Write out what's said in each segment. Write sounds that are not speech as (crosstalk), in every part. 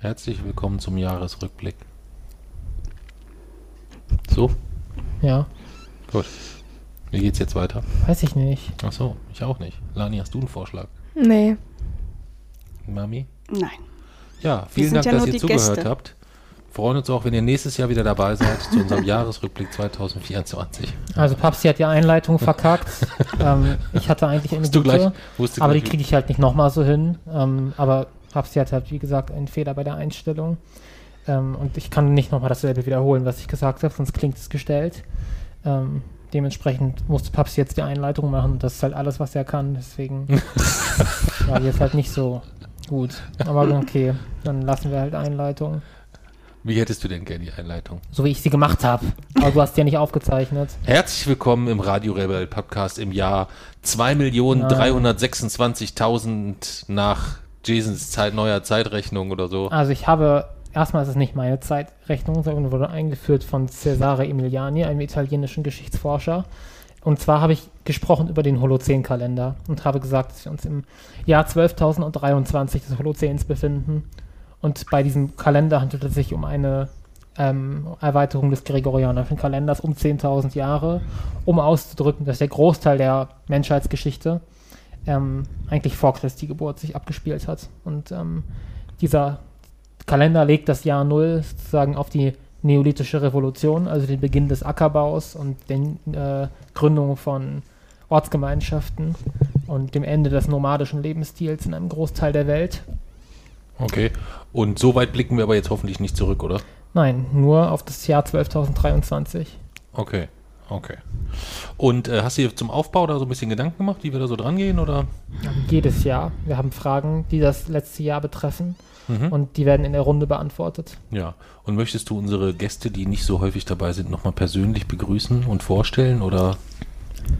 Herzlich willkommen zum Jahresrückblick. So, Ja, gut. Wie geht's jetzt weiter? weiß ich nicht. Ach so, ich auch nicht. Lani, hast du einen Vorschlag? Nee. Mami? Nein. Ja, vielen Dank, ja dass ihr zugehört Gäste. habt. Freuen uns auch, wenn ihr nächstes Jahr wieder dabei seid zu unserem Jahresrückblick 2024. Also Papsi hat die Einleitung verkackt. (laughs) ähm, ich hatte eigentlich eine gute, gleich, aber die kriege ich halt nicht nochmal so hin. Ähm, aber Papsi hat halt, wie gesagt, einen Fehler bei der Einstellung. Ähm, und ich kann nicht nochmal dasselbe wiederholen, was ich gesagt habe, sonst klingt es gestellt. Ähm, dementsprechend musste Papsi jetzt die Einleitung machen. Das ist halt alles, was er kann. Deswegen (laughs) war jetzt halt nicht so gut. Aber okay, dann lassen wir halt Einleitung. Wie hättest du denn gerne die Einleitung? So wie ich sie gemacht habe. Aber du hast die ja nicht aufgezeichnet. Herzlich willkommen im Radio Rebel Podcast im Jahr 2.326.000 nach Jasons Zeit, neuer Zeitrechnung oder so. Also ich habe, erstmal ist es nicht meine Zeitrechnung, sondern wurde eingeführt von Cesare Emiliani, einem italienischen Geschichtsforscher. Und zwar habe ich gesprochen über den Holozän-Kalender und habe gesagt, dass wir uns im Jahr 12.023 des Holozäns befinden. Und bei diesem Kalender handelt es sich um eine ähm, Erweiterung des Gregorianischen Kalenders um 10.000 Jahre, um auszudrücken, dass der Großteil der Menschheitsgeschichte ähm, eigentlich vor Christi Geburt sich abgespielt hat. Und ähm, dieser Kalender legt das Jahr Null sozusagen auf die neolithische Revolution, also den Beginn des Ackerbaus und den äh, Gründung von Ortsgemeinschaften und dem Ende des nomadischen Lebensstils in einem Großteil der Welt. Okay. Und so weit blicken wir aber jetzt hoffentlich nicht zurück, oder? Nein, nur auf das Jahr 12.023. Okay. Okay. Und äh, hast du dir zum Aufbau da so ein bisschen Gedanken gemacht, wie wir da so dran gehen, oder? Jedes Jahr. Wir haben Fragen, die das letzte Jahr betreffen Mhm. und die werden in der Runde beantwortet. Ja. Und möchtest du unsere Gäste, die nicht so häufig dabei sind, nochmal persönlich begrüßen und vorstellen, oder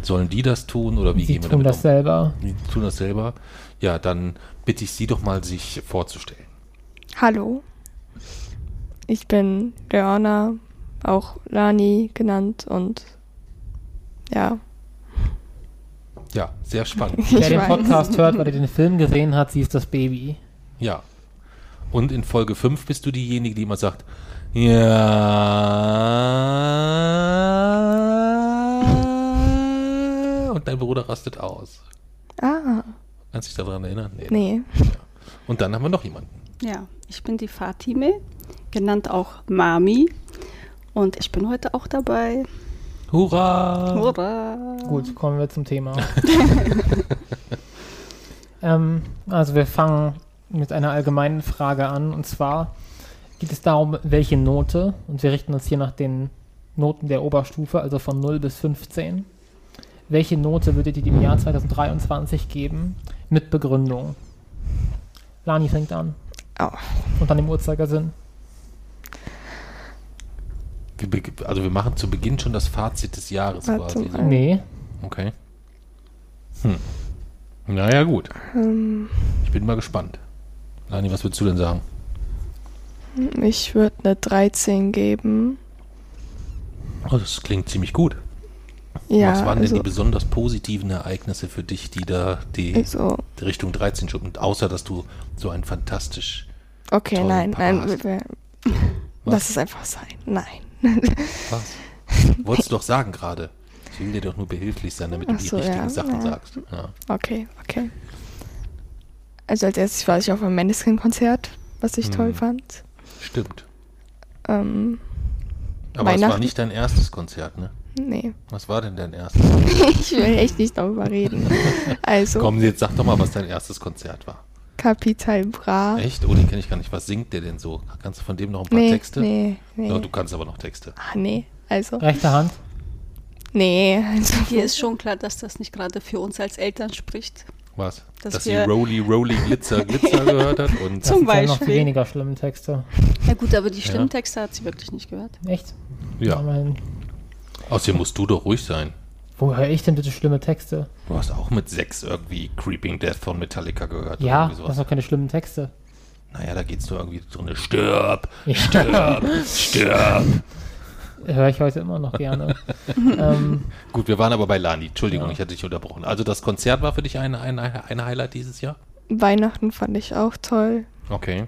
sollen die das tun, oder wie Sie gehen wir tun damit das um? selber. Die tun das selber. Ja, dann bitte ich Sie doch mal, sich vorzustellen. Hallo. Ich bin Leona, auch Lani genannt und ja. Ja, sehr spannend. (laughs) Ich Wer den. Podcast hört, weil er den Film gesehen hat, sie ist das Baby. Ja. Und in Folge 5 bist du diejenige, die immer sagt, ja. Und dein Bruder rastet aus. Ah, Kannst du dich daran erinnern? nee. Und dann haben wir noch jemanden. Ja, ich bin die Fatime, genannt auch Mami. Und ich bin heute auch dabei. Hurra! Hurra! Gut, kommen wir zum Thema. (laughs) ähm, also wir fangen mit einer allgemeinen Frage an und zwar geht es darum, welche Note, und wir richten uns hier nach den Noten der Oberstufe, also von 0 bis 15, welche Note würdet ihr dem Jahr 2023 geben mit Begründung? Lani fängt an. Au. Und dann im Uhrzeigersinn. Wir also wir machen zu Beginn schon das Fazit des Jahres Warte quasi. mal. So. Nee, Okay. Hm. Naja, gut. Ähm, Ich bin mal gespannt. Lani, was würdest du denn sagen? ich würde eine 13 geben. Oh, das klingt ziemlich gut. Ja, was waren also, denn die besonders positiven Ereignisse für dich, die da die, also die Richtung 13 schuppen? Außer, dass du so ein fantastisch... okay, nein, Papa nein, hast- (laughs) wir- wir- Was? lass es einfach sein. Nein. Was? (laughs) Wolltest du doch sagen gerade. Ich will dir doch nur behilflich sein, damit du Ach die so, richtigen ja, Sachen ja. sagst. Ja. Okay, okay. Also als erstes war ich auf einem Maneskin-Konzert, was ich toll Hm. fand. Stimmt. Ähm, Aber es war nicht dein erstes Konzert, ne? nee, Was war denn dein erstes? (laughs) ich will echt nicht darüber reden. (laughs) Also, Komm, jetzt sag doch mal, was dein erstes Konzert war. Kapital Bra. Echt? Oh, den kenne ich gar nicht. Was singt der denn so? Kannst du von dem noch ein paar Nee, Texte? nee, nee. Ja, du kannst aber noch Texte. ah, nee, also, rechte Hand. nee. Also, Hier ist schon klar, dass das nicht gerade für uns als Eltern spricht. Was? Dass Dass sie Roly, Roly, Glitzer, Glitzer gehört hat und Das Zum sind ja noch die Beispiel. weniger schlimmen Texte. Ja gut, aber die Stimmtexte hat sie wirklich nicht gehört. Echt? ja. Außerdem musst du doch ruhig sein. Wo höre ich denn bitte schlimme Texte? Du hast auch mit sechs irgendwie Creeping Death von Metallica gehört. oder Ja, das sind keine schlimmen Texte. Naja, da geht's nur irgendwie so eine Stirb, Ja. Stirb, Stirb. (laughs) Höre ich heute immer noch gerne. (laughs) ähm, Gut, wir waren aber bei Lani. Entschuldigung, Ja. ich hatte dich unterbrochen. Also das Konzert war für dich ein, ein, ein Highlight dieses Jahr? Weihnachten fand ich auch toll. Okay.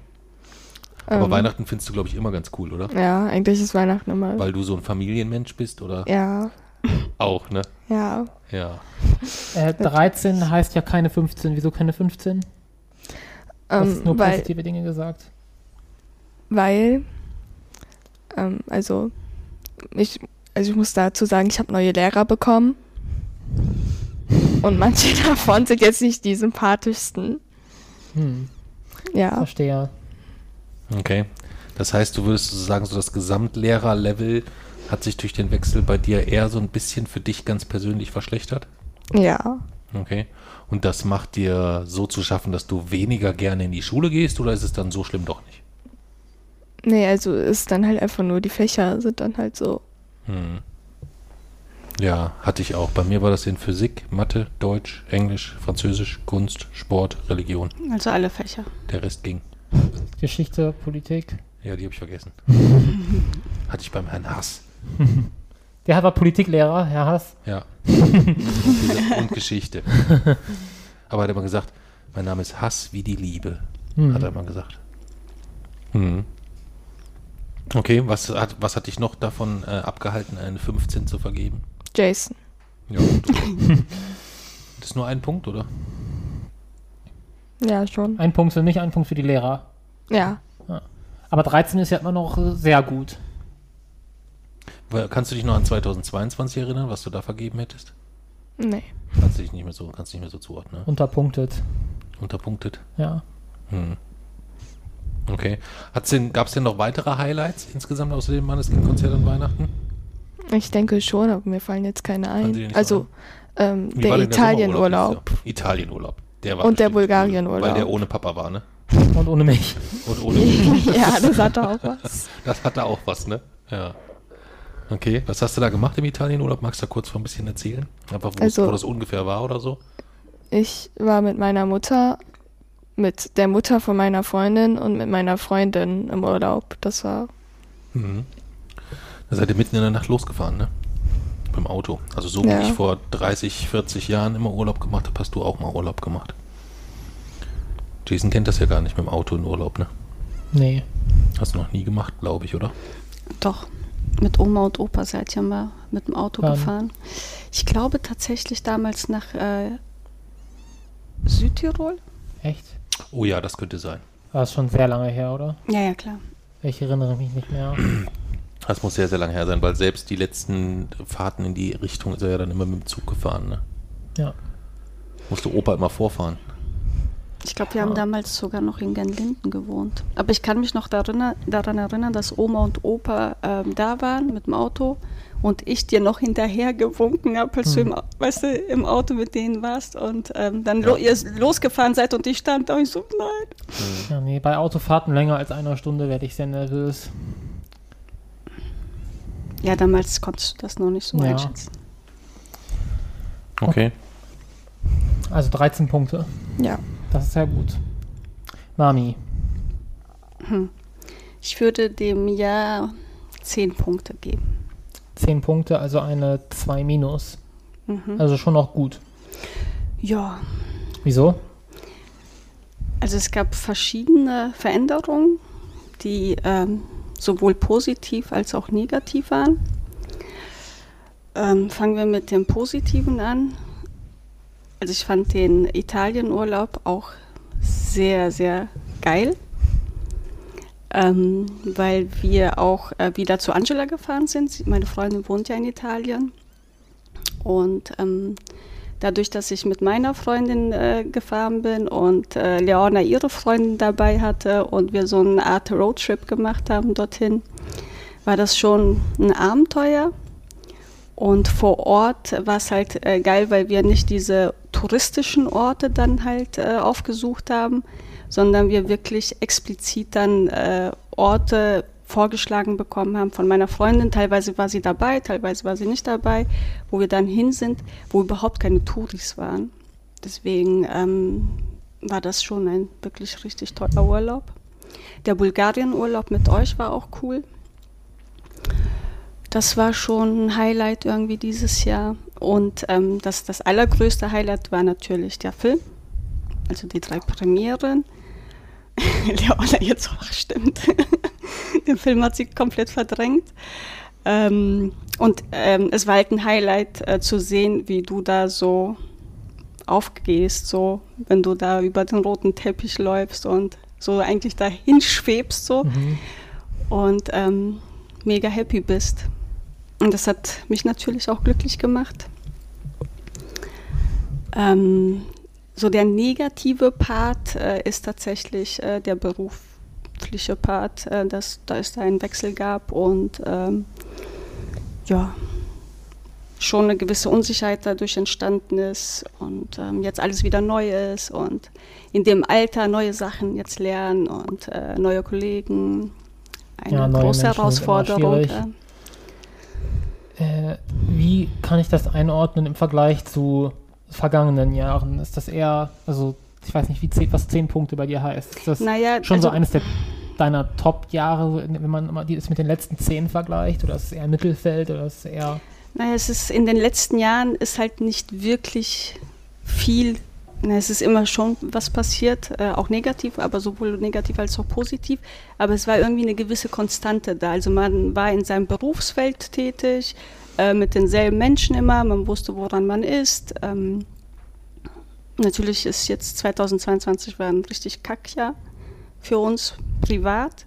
Aber Ähm, Weihnachten findest du, glaube ich, immer ganz cool, oder? Ja, eigentlich ist Weihnachten immer. Weil du so ein Familienmensch bist, oder? ja, (laughs) Auch, ne? ja. Ja. Äh, 13 heißt ja keine 15. Wieso keine 15? Du hast nur weil, positive Dinge gesagt. weil, ähm, also ich, also ich muss dazu sagen, ich habe neue Lehrer bekommen und manche (laughs) davon sind jetzt nicht die sympathischsten. Hm, Ja, verstehe. Okay. Das heißt, du würdest so sagen, so das Gesamtlehrerlevel hat sich durch den Wechsel bei dir eher so ein bisschen für dich ganz persönlich verschlechtert? ja. Okay. Und das macht dir so zu schaffen, dass du weniger gerne in die Schule gehst oder ist es dann so schlimm doch nicht? Nee, also ist dann halt einfach nur, die Fächer sind dann halt so. Hm. Ja, hatte ich auch. Bei mir war das in Physik, Mathe, Deutsch, Englisch, Französisch, Kunst, Sport, Religion. Also alle Fächer. Der Rest ging. Geschichte, Politik. Ja, die habe ich vergessen. (laughs) hatte ich beim Herrn Hass. Der war Politiklehrer, Herr Haas. Ja. (laughs) und, Geschichte. Aber er hat immer gesagt, mein Name ist Hass wie die Liebe. Hm. Hat er immer gesagt. Hm. Okay, was hat, was hat dich noch davon äh, abgehalten, eine 15 zu vergeben? Jason. Ja. Das ist nur ein Punkt, oder? Ja, schon. Ein Punkt für mich, ein Punkt für die Lehrer. Ja. Aber 13 ist ja immer noch sehr gut. Kannst du dich noch an 2022 erinnern, was du da vergeben hättest? Nee. Kannst du dich nicht mehr so, kannst nicht mehr so zuordnen. Ne? Unterpunktet. Unterpunktet. Ja. Hm. Okay. Hat's denn, gab es denn noch weitere Highlights insgesamt außer dem Manneskind-Konzert an Weihnachten? Ich denke schon, aber mir fallen jetzt keine ein. Also ähm, der Italienurlaub. Italienurlaub. Der war Und der Bulgarienurlaub. Weil der ohne Papa war, ne? Und ohne mich. Und ohne mich. (laughs) ja, das hatte auch was. Das hatte auch was, ne? Ja. Okay, was hast du da gemacht im Italienurlaub? Magst du da kurz von ein bisschen erzählen? Einfach, wo, Also- wo das ungefähr war oder so? Ich war mit meiner Mutter, mit der Mutter von meiner Freundin und mit meiner Freundin im Urlaub. Das war, Mhm. Da seid ihr mitten in der Nacht losgefahren, ne? Beim Auto. Also so wie Ja. ich vor 30, 40 Jahren immer Urlaub gemacht habe, hast du auch mal Urlaub gemacht. Jason kennt das ja gar nicht mit dem Auto in Urlaub, ne? Nee. Hast du noch nie gemacht, glaube ich, oder? Doch. Mit Oma und Opa seid ihr mal mit dem Auto Wann? gefahren. Ich glaube tatsächlich damals nach äh, Südtirol. Echt? Oh ja, das könnte sein. War ist schon sehr lange her, oder? Ja, ja, klar. Ich erinnere mich nicht mehr. (clears throat) Das muss sehr, sehr lange her sein, weil selbst die letzten Fahrten in die Richtung ist er ja dann immer mit dem Zug gefahren, ne? Ja. Musste Opa immer vorfahren. Ich glaube, wir haben Ah. damals sogar noch in Gernlinden gewohnt. Aber ich kann mich noch daran, daran erinnern, dass Oma und Opa ähm, da waren mit dem Auto und ich dir noch hinterher gewunken habe, als du Hm. im, Au- weißt du, im Auto mit denen warst und ähm, dann Ja. lo ihr losgefahren seid und ich stand da und ich so, nein. ja. Nee, bei Autofahrten länger als einer Stunde werde ich sehr nervös. Ja, damals konntest du das noch nicht so Ja. einschätzen. Okay. Also 13 Punkte. ja. Das ist sehr gut. Mami, Hm. Ich würde dem Jahr 10 Punkte geben. 10 Punkte, also eine 2 minus. Mhm. Also schon noch gut. Ja, Wieso? Also es gab verschiedene Veränderungen, die ähm, sowohl positiv als auch negativ waren. Ähm, fangen wir mit dem Positiven an. Also ich fand den Italienurlaub auch sehr, sehr geil, ähm, weil wir auch äh, wieder zu Angela gefahren sind. Meine Freundin wohnt ja in Italien. Und ähm, dadurch, dass ich mit meiner Freundin äh, gefahren bin und äh, Leona ihre Freundin dabei hatte und wir so eine Art Roadtrip gemacht haben dorthin, war das schon ein Abenteuer. Und vor Ort war es halt äh, geil, weil wir nicht diese touristischen Orte dann halt äh, aufgesucht haben, sondern wir wirklich explizit dann äh, Orte vorgeschlagen bekommen haben von meiner Freundin. Teilweise war sie dabei, teilweise war sie nicht dabei, wo wir dann hin sind, wo überhaupt keine Touris waren. Deswegen ähm, war das schon ein wirklich richtig toller Urlaub. Der Bulgarien-Urlaub mit euch war auch cool. Das war schon ein Highlight irgendwie dieses Jahr. Und ähm, das, das allergrößte Highlight war natürlich der Film, also die drei Premieren. (laughs) Leona jetzt ach stimmt. (laughs) Den Film hat sie komplett verdrängt. Ähm, und ähm, es war halt ein Highlight äh, zu sehen, wie du da so aufgehst, so wenn du da über den roten Teppich läufst und so eigentlich dahin schwebst so Mhm. und ähm, mega happy bist. Und das hat mich natürlich auch glücklich gemacht. Ähm, so der negative Part äh, ist tatsächlich äh, der berufliche Part, äh, dass da es da einen Wechsel gab und ähm, ja, schon eine gewisse Unsicherheit dadurch entstanden ist und ähm, jetzt alles wieder neu ist und in dem Alter neue Sachen jetzt lernen und äh, neue Kollegen. Eine Ja, neue große Menschen Herausforderung. Äh. Wie kann ich das einordnen im Vergleich zu vergangenen Jahren? Ist das eher, also ich weiß nicht, wie zehn, was zehn Punkte bei dir heißt. Ist das Naja, schon so also- eines der deiner Top-Jahre, wenn man mal die es mit den letzten zehn vergleicht? Oder ist es eher Mittelfeld oder ist es eher. Naja, es ist in den letzten Jahren ist halt nicht wirklich viel. Es ist immer schon was passiert, äh, auch negativ, aber sowohl negativ als auch positiv. Aber es war irgendwie eine gewisse Konstante da. Also man war in seinem Berufsfeld tätig, äh, mit denselben Menschen immer, man wusste, woran man ist. Ähm, natürlich ist jetzt 2022 war ein richtig Kackjahr für uns privat.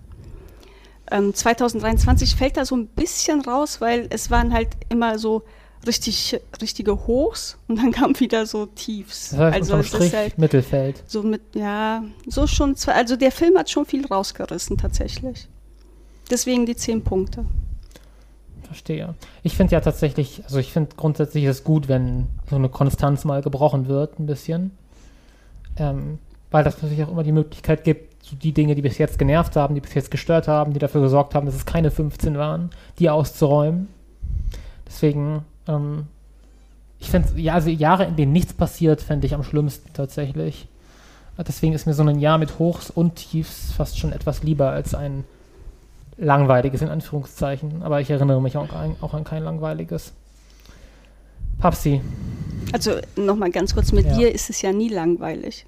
Ähm, 2023 fällt da so ein bisschen raus, weil es waren halt immer so richtig, richtige Hochs und dann kamen wieder so Tiefs. Das heißt, also es Strich ist halt Mittelfeld. so mit, ja, so schon zwei, also der Film hat schon viel rausgerissen tatsächlich. Deswegen die zehn Punkte. Verstehe. Ich finde ja tatsächlich, also ich finde grundsätzlich ist es gut, wenn so eine Konstanz mal gebrochen wird, ein bisschen. Ähm, weil das natürlich auch immer die Möglichkeit gibt, so die Dinge, die bis jetzt genervt haben, die bis jetzt gestört haben, die dafür gesorgt haben, dass es keine 15 waren, die auszuräumen. Deswegen, ähm, ich finde, ja, also Jahre, in denen nichts passiert, fände ich am schlimmsten tatsächlich. Deswegen ist mir so ein Jahr mit Hochs und Tiefs fast schon etwas lieber als ein langweiliges in Anführungszeichen. Aber ich erinnere mich auch, an- auch an kein langweiliges. Papsi, Also nochmal ganz kurz, mit Ja. dir ist es ja nie langweilig.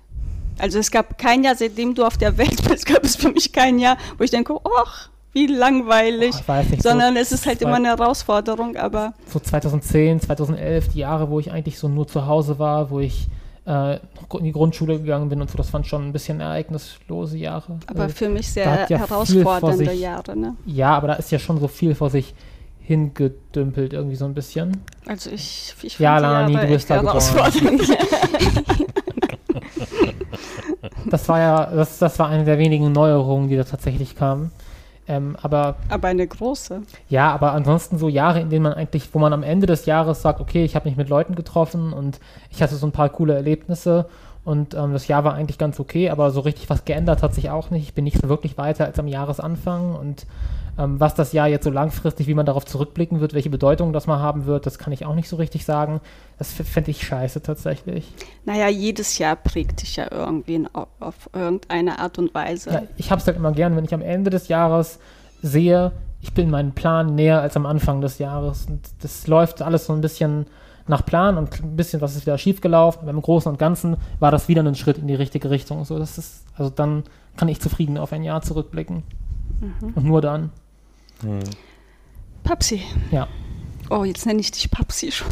Also es gab kein Jahr, seitdem du auf der Welt bist, gab es für mich kein Jahr, wo ich denke, ach, wie langweilig. oh, nicht, Sondern so, es ist halt zwei- immer eine Herausforderung, aber so 2010, 2011, die Jahre, wo ich eigentlich so nur zu Hause war, wo ich äh, in die Grundschule gegangen bin und so, das waren schon ein bisschen ereignislose Jahre. Aber Äh, für mich sehr ja herausfordernde sich- Jahre. Ne? ja, aber da ist ja schon so viel vor sich hingedümpelt, irgendwie so ein bisschen. Also ich, ich Ja, Lani, du bist da herausfordernd. (laughs) (laughs) Das war ja, das, das war eine der wenigen Neuerungen, die da tatsächlich kamen. Ähm, aber aber eine große. Ja, aber ansonsten so Jahre, in denen man eigentlich, wo man am Ende des Jahres sagt, okay, ich habe mich mit Leuten getroffen und ich hatte so ein paar coole Erlebnisse und ähm, das Jahr war eigentlich ganz okay, aber so richtig was geändert hat sich auch nicht. Ich bin nicht so wirklich weiter als am Jahresanfang und was das Jahr jetzt so langfristig, wie man darauf zurückblicken wird, welche Bedeutung das mal haben wird, das kann ich auch nicht so richtig sagen. Das fände ich scheiße tatsächlich. Naja, jedes Jahr prägt dich ja irgendwie in- auf, auf irgendeine Art und Weise. Ja, ich habe es halt immer gern, wenn ich am Ende des Jahres sehe, ich bin meinem Plan näher als am Anfang des Jahres. Und das läuft alles so ein bisschen nach Plan und ein bisschen was ist wieder schiefgelaufen. Aber im Großen und Ganzen war das wieder ein Schritt in die richtige Richtung. So, das ist, also dann kann ich zufrieden auf ein Jahr zurückblicken. Und nur dann. Papsi. Ja. Oh, jetzt nenne ich dich Papsi schon.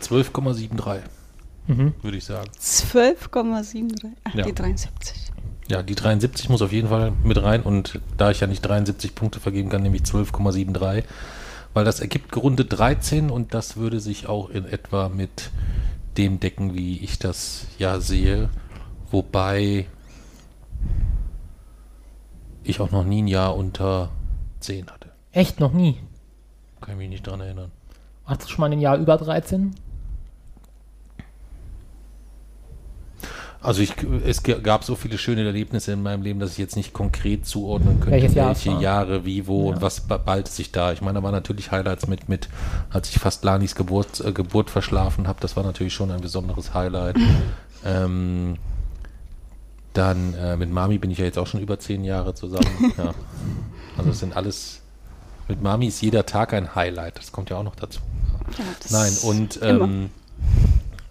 12,73 Mhm. würde ich sagen. 12,73. Ach, Ja. die 73. Ja, die 73 muss auf jeden Fall mit rein und da ich ja nicht 73 Punkte vergeben kann, nehme ich 12,73, weil das ergibt gerundet 13 und das würde sich auch in etwa mit dem decken, wie ich das ja sehe, wobei ich auch noch nie ein Jahr unter 10 hatte. Echt noch nie. Kann ich mich nicht dran erinnern. Hast du schon mal ein Jahr über 13? Also ich, es gab so viele schöne Erlebnisse in meinem Leben, dass ich jetzt nicht konkret zuordnen könnte, Welches Jahr welche. Jahre, wie, wo Ja. und was ba- bald sich da. Ich meine, da waren natürlich Highlights mit, mit, als ich fast Lanis Geburt, äh, Geburt verschlafen habe, das war natürlich schon ein besonderes Highlight. (laughs) ähm, dann äh, mit Mami bin ich ja jetzt auch schon über zehn Jahre zusammen. ja. (laughs) Also es sind alles, mit Mami ist jeder Tag ein Highlight, das kommt ja auch noch dazu. Ja, Nein, und ähm,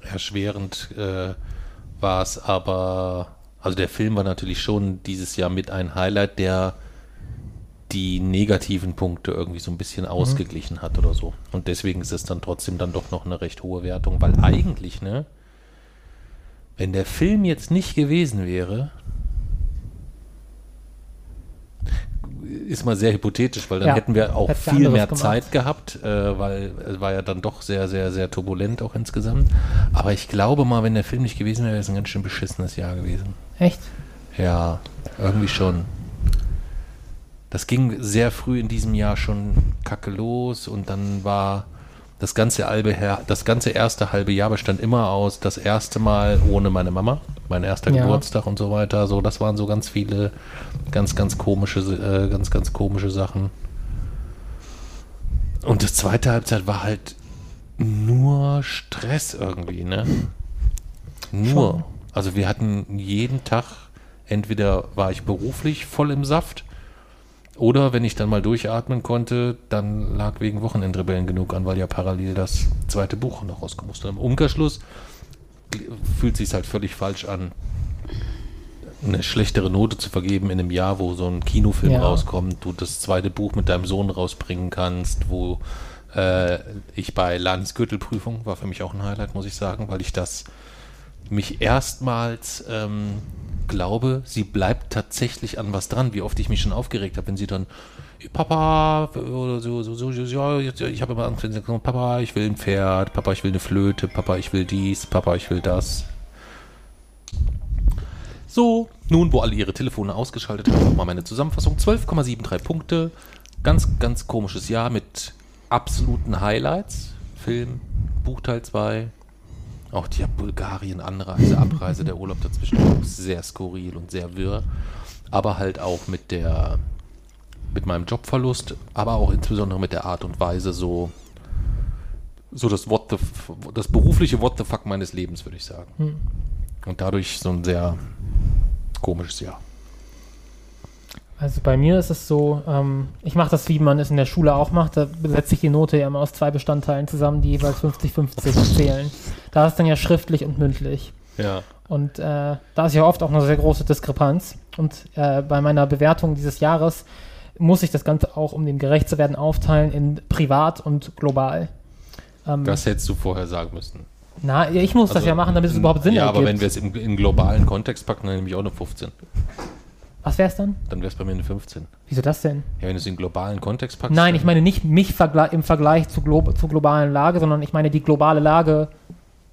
erschwerend äh, war es aber Also der Film war natürlich schon dieses Jahr mit ein Highlight, der die negativen Punkte irgendwie so ein bisschen ausgeglichen hat oder so. Und deswegen ist es dann trotzdem dann doch noch eine recht hohe Wertung, weil eigentlich, ne, wenn der Film jetzt nicht gewesen wäre, ist mal sehr hypothetisch, weil dann Ja, hätten wir auch viel mehr gemacht. Zeit gehabt, äh, weil es war ja dann doch sehr, sehr, sehr turbulent auch insgesamt. Aber ich glaube mal, wenn der Film nicht gewesen wäre, wäre es ein ganz schön beschissenes Jahr gewesen. Echt? Ja, irgendwie schon. Das ging sehr früh in diesem Jahr schon kacke los und dann war das ganze, halbe, das ganze erste halbe Jahr bestand immer aus das erste Mal ohne meine Mama, mein erster Ja. Geburtstag und so weiter. So, das waren so ganz viele, ganz, ganz komische, äh, ganz, ganz komische Sachen. Und das zweite Halbzeit war halt nur Stress irgendwie, ne? Nur. Schon. Also wir hatten jeden Tag, entweder war ich beruflich voll im Saft oder wenn ich dann mal durchatmen konnte, dann lag wegen Wochenendrebellen genug an, weil ja parallel das zweite Buch noch rausgemusst hat. Im Umkehrschluss fühlt sich halt völlig falsch an, eine schlechtere Note zu vergeben in einem Jahr, wo so ein Kinofilm Ja. rauskommt, du das zweite Buch mit deinem Sohn rausbringen kannst, wo äh, ich bei Lanis Gürtelprüfung war für mich auch ein Highlight, muss ich sagen, weil ich das mich erstmals ähm, glaube, sie bleibt tatsächlich an was dran. Wie oft ich mich schon aufgeregt habe, wenn sie dann Papa oder so, so, so, so ich habe immer Angst, wenn sie sagen, Papa, ich will ein Pferd, Papa, ich will eine Flöte, Papa, ich will dies, Papa, ich will das. So, nun, wo alle ihre Telefone ausgeschaltet haben, nochmal meine Zusammenfassung. 12,73 Punkte. Ganz, ganz komisches Jahr mit absoluten Highlights. Film, Buchteil 2. Auch die Bulgarien-Anreise, Abreise, der Urlaub dazwischen auch sehr skurril und sehr wirr. Aber halt auch mit der, mit meinem Jobverlust, aber auch insbesondere mit der Art und Weise so, so das What the, das berufliche What the fuck meines Lebens, würde ich sagen. Hm. Und dadurch so ein sehr komisches Jahr. Also bei mir ist es so, ähm, ich mache das, wie man es in der Schule auch macht. Da setze ich die Note ja immer aus zwei Bestandteilen zusammen, die jeweils 50-50 zählen. Da ist dann ja schriftlich und mündlich. Ja. Und äh, da ist ja oft auch eine sehr große Diskrepanz. Und äh, bei meiner Bewertung dieses Jahres muss ich das Ganze auch, um dem gerecht zu werden, aufteilen in privat und global. Ähm, Das hättest du vorher sagen müssen. na, ja, ich muss das Also, ja machen, damit es überhaupt Sinn Ja, ergibt. aber wenn wir es im, im globalen Kontext packen, dann nehme ich auch eine 15. Was wäre es dann? Dann wäre es bei mir eine 15. Wieso das denn? Ja, wenn du es in globalen Kontext packst. Nein, ich meine nicht mich vergle im Vergleich zu glo zur globalen Lage, sondern ich meine die globale Lage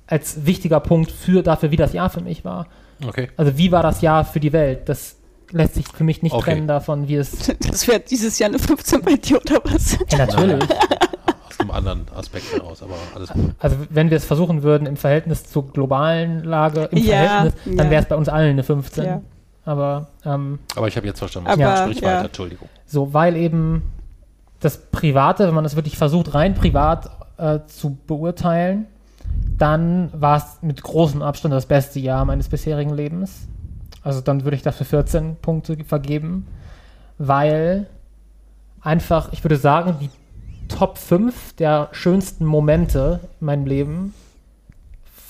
als wichtiger Punkt für dafür, wie das Jahr für mich war. Okay. Also wie war das Jahr für die Welt? Das lässt sich für mich nicht Okay. trennen davon, wie es. (laughs) Das wäre dieses Jahr eine 15 bei dir oder was? Ja, natürlich. (laughs) Aus einem anderen Aspekt heraus, aber alles gut. Also wenn wir es versuchen würden im Verhältnis zur globalen Lage, im Ja, Verhältnis, dann ja. wäre es bei uns allen eine 15. Ja. Aber ähm, Aber ich habe jetzt verstanden, was Aber, du Sprich ja. weiter, Entschuldigung. so, weil eben das Private, wenn man es wirklich versucht, rein privat äh, zu beurteilen, dann war es mit großem Abstand das beste Jahr meines bisherigen Lebens. Also dann würde ich dafür 14 Punkte vergeben, weil einfach, ich würde sagen, die Top 5 der schönsten Momente in meinem Leben,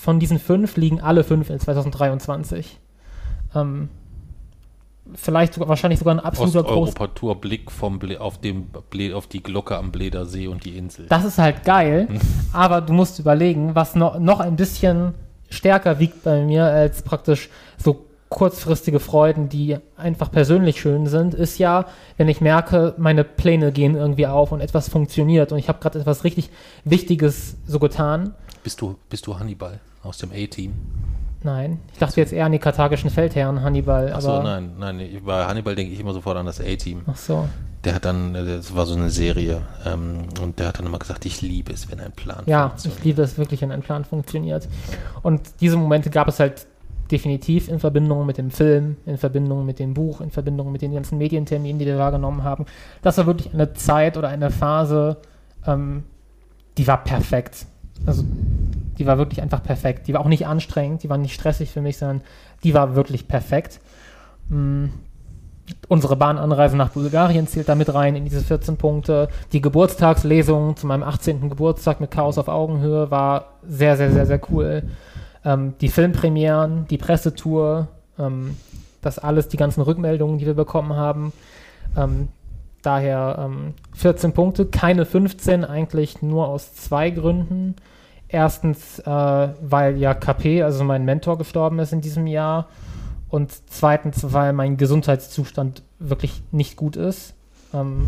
von diesen fünf liegen alle fünf in 2023. Ähm, vielleicht sogar, wahrscheinlich sogar ein absoluter. Osteuropa-Tour, Blick vom Ble auf, dem Ble auf die Glocke am Bledersee und die Insel. Das ist halt geil, (laughs) aber du musst überlegen, was noch, noch ein bisschen stärker wiegt bei mir als praktisch so kurzfristige Freuden, die einfach persönlich schön sind, ist ja, wenn ich merke, meine Pläne gehen irgendwie auf und etwas funktioniert und ich habe gerade etwas richtig Wichtiges so getan. Bist du, bist du Hannibal aus dem A-Team? Nein, ich dachte jetzt eher an die karthagischen Feldherren Hannibal, Achso, aber nein, nein. Bei Hannibal denke ich immer sofort an das A-Team. ach so. Der hat dann, äh, das war so eine Serie, ähm, und der hat dann immer gesagt, ich liebe es, wenn ein Plan Ja, funktioniert. ich liebe es wirklich, wenn ein Plan funktioniert. Und diese Momente gab es halt definitiv in Verbindung mit dem Film, in Verbindung mit dem Buch, in Verbindung mit den ganzen Medienterminen, die wir wahrgenommen haben. Das war wirklich eine Zeit oder eine Phase, ähm, die war perfekt. Also die war wirklich einfach perfekt. Die war auch nicht anstrengend, die war nicht stressig für mich, sondern die war wirklich perfekt. Mm. Unsere Bahnanreise nach Bulgarien zählt da mit rein in diese 14 Punkte. Die Geburtstagslesung zu meinem 18. Geburtstag mit Chaos auf Augenhöhe war sehr, sehr, sehr, sehr cool. Ähm, die Filmpremieren, die Pressetour, Ähm, das alles, die ganzen Rückmeldungen, die wir bekommen haben. Ähm, daher ähm, 14 Punkte, keine 15, eigentlich nur aus zwei Gründen. Erstens, äh, weil ja KP, also mein Mentor, gestorben ist in diesem Jahr. Und zweitens, weil mein Gesundheitszustand wirklich nicht gut ist. Ähm,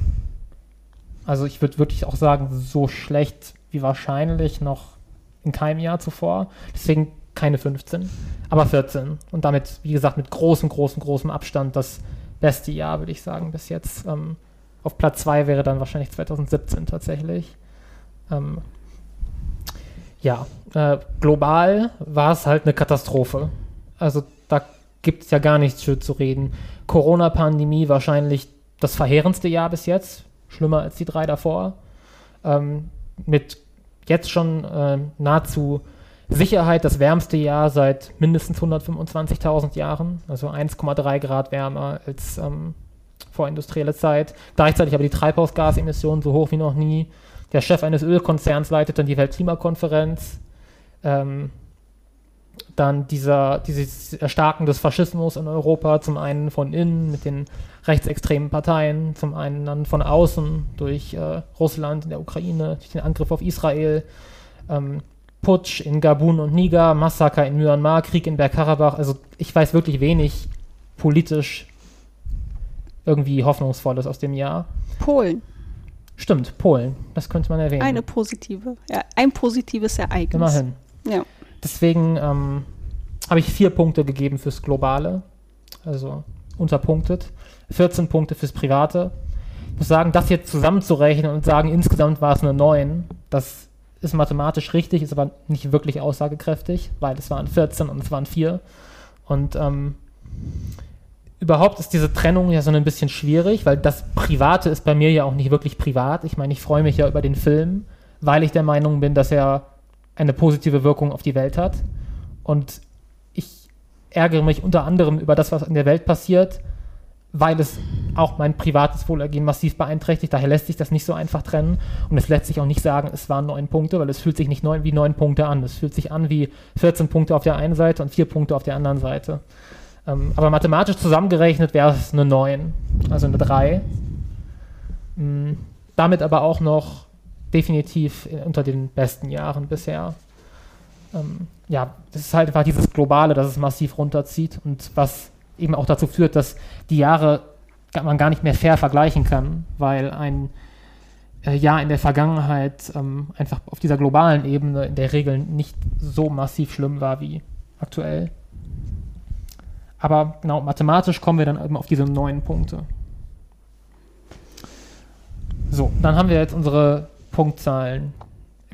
also ich würde wirklich auch sagen, so schlecht wie wahrscheinlich noch in keinem Jahr zuvor. Deswegen keine 15, aber 14. Und damit, wie gesagt, mit großem, großem, großem Abstand das beste Jahr, würde ich sagen, bis jetzt. Ähm, auf Platz 2 wäre dann wahrscheinlich 2017 tatsächlich. Ähm, ja, äh, global war es halt eine Katastrophe. Also da gibt es ja gar nichts schön zu reden. Corona-Pandemie wahrscheinlich das verheerendste Jahr bis jetzt, schlimmer als die drei davor. Ähm, mit jetzt schon äh, nahezu Sicherheit das wärmste Jahr seit mindestens 125.000 Jahren, also 1,3 Grad wärmer als ähm, vorindustrielle Zeit. Gleichzeitig aber die Treibhausgasemissionen so hoch wie noch nie. Der Chef eines Ölkonzerns leitet dann die Weltklimakonferenz. Ähm, dann dieser, dieses Erstarken des Faschismus in Europa, zum einen von innen mit den rechtsextremen Parteien, zum einen dann von außen durch äh, Russland in der Ukraine, durch den Angriff auf Israel, ähm, Putsch in Gabun und Niger, Massaker in Myanmar, Krieg in Bergkarabach. Also ich weiß wirklich wenig politisch irgendwie Hoffnungsvolles aus dem Jahr. Polen. Stimmt, Polen. Das könnte man erwähnen. Eine positive, ja, ein positives Ereignis. Immerhin. Ja. Deswegen ähm, habe ich vier Punkte gegeben fürs Globale, also unterpunktet. 14 Punkte fürs Private. Ich muss sagen, das jetzt zusammenzurechnen und sagen, insgesamt war es eine 9, das ist mathematisch richtig, ist aber nicht wirklich aussagekräftig, weil es waren 14 und es waren 4. Und ähm, überhaupt ist diese Trennung ja so ein bisschen schwierig, weil das Private ist bei mir ja auch nicht wirklich privat. Ich meine, ich freue mich ja über den Film, weil ich der Meinung bin, dass er eine positive Wirkung auf die Welt hat. Und ich ärgere mich unter anderem über das, was in der Welt passiert, weil es auch mein privates Wohlergehen massiv beeinträchtigt. Daher lässt sich das nicht so einfach trennen. Und es lässt sich auch nicht sagen, es waren neun Punkte, weil es fühlt sich nicht neun, wie neun Punkte an. Es fühlt sich an wie 14 Punkte auf der einen Seite und vier Punkte auf der anderen Seite. Ähm, aber mathematisch zusammengerechnet wäre es eine 9, also eine 3. Mhm. Damit aber auch noch definitiv unter den besten Jahren bisher. Ähm, ja, das ist halt einfach dieses Globale, das es massiv runterzieht und was eben auch dazu führt, dass die Jahre man gar nicht mehr fair vergleichen kann, weil ein äh, Jahr in der Vergangenheit ähm, einfach auf dieser globalen Ebene in der Regel nicht so massiv schlimm war wie aktuell. Aber genau, mathematisch kommen wir dann eben auf diese neun Punkte. So, dann haben wir jetzt unsere Punktzahlen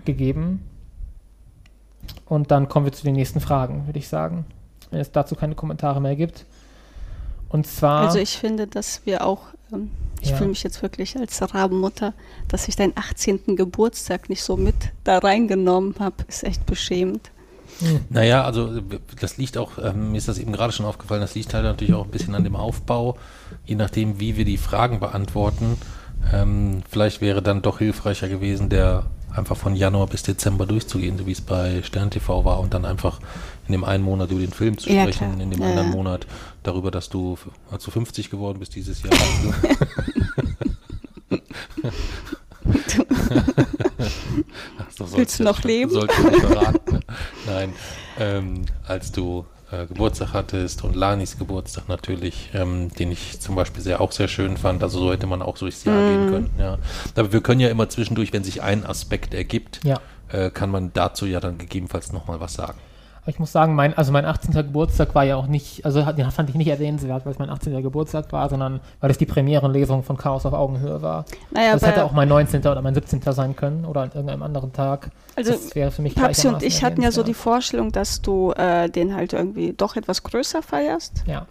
gegeben. Und dann kommen wir zu den nächsten Fragen, würde ich sagen. Wenn es dazu keine Kommentare mehr gibt. Und zwar. Also ich finde, dass wir auch, ähm, ich ja. fühle mich jetzt wirklich als Rabenmutter, dass ich deinen 18. Geburtstag nicht so mit da reingenommen habe, ist echt beschämend. Hm. Naja, also das liegt auch, ähm, mir ist das eben gerade schon aufgefallen, das liegt halt natürlich auch ein bisschen an dem Aufbau, je nachdem, wie wir die Fragen beantworten. Ähm, vielleicht wäre dann doch hilfreicher gewesen, der einfach von Januar bis Dezember durchzugehen, so wie es bei Stern TV war und dann einfach in dem einen Monat über den Film zu sprechen, ja, in dem ja, anderen ja. Monat darüber, dass du, du 50 geworden bist dieses Jahr. Ach, Willst du noch leben? Sollte ich nicht verraten. Ne? Nein, ähm, als du äh, Geburtstag hattest und Lanis Geburtstag natürlich, ähm, den ich zum Beispiel sehr auch sehr schön fand. Also so hätte man auch so durchs Jahr mm. gehen können. Ja. Aber wir können ja immer zwischendurch, wenn sich ein Aspekt ergibt, ja. äh, kann man dazu ja dann gegebenenfalls nochmal was sagen. Aber ich muss sagen, mein, also mein 18. Geburtstag war ja auch nicht, also den fand ich nicht erwähnenswert, weil es mein 18. Geburtstag war, sondern weil es die Premierenlesung von Chaos auf Augenhöhe war. Naja, das hätte auch mein 19. oder mein 17. sein können oder an irgendeinem anderen Tag. Also das wäre für mich Papsi und ich hatten ja so die Vorstellung, dass du äh, den halt irgendwie doch etwas größer feierst. Ja.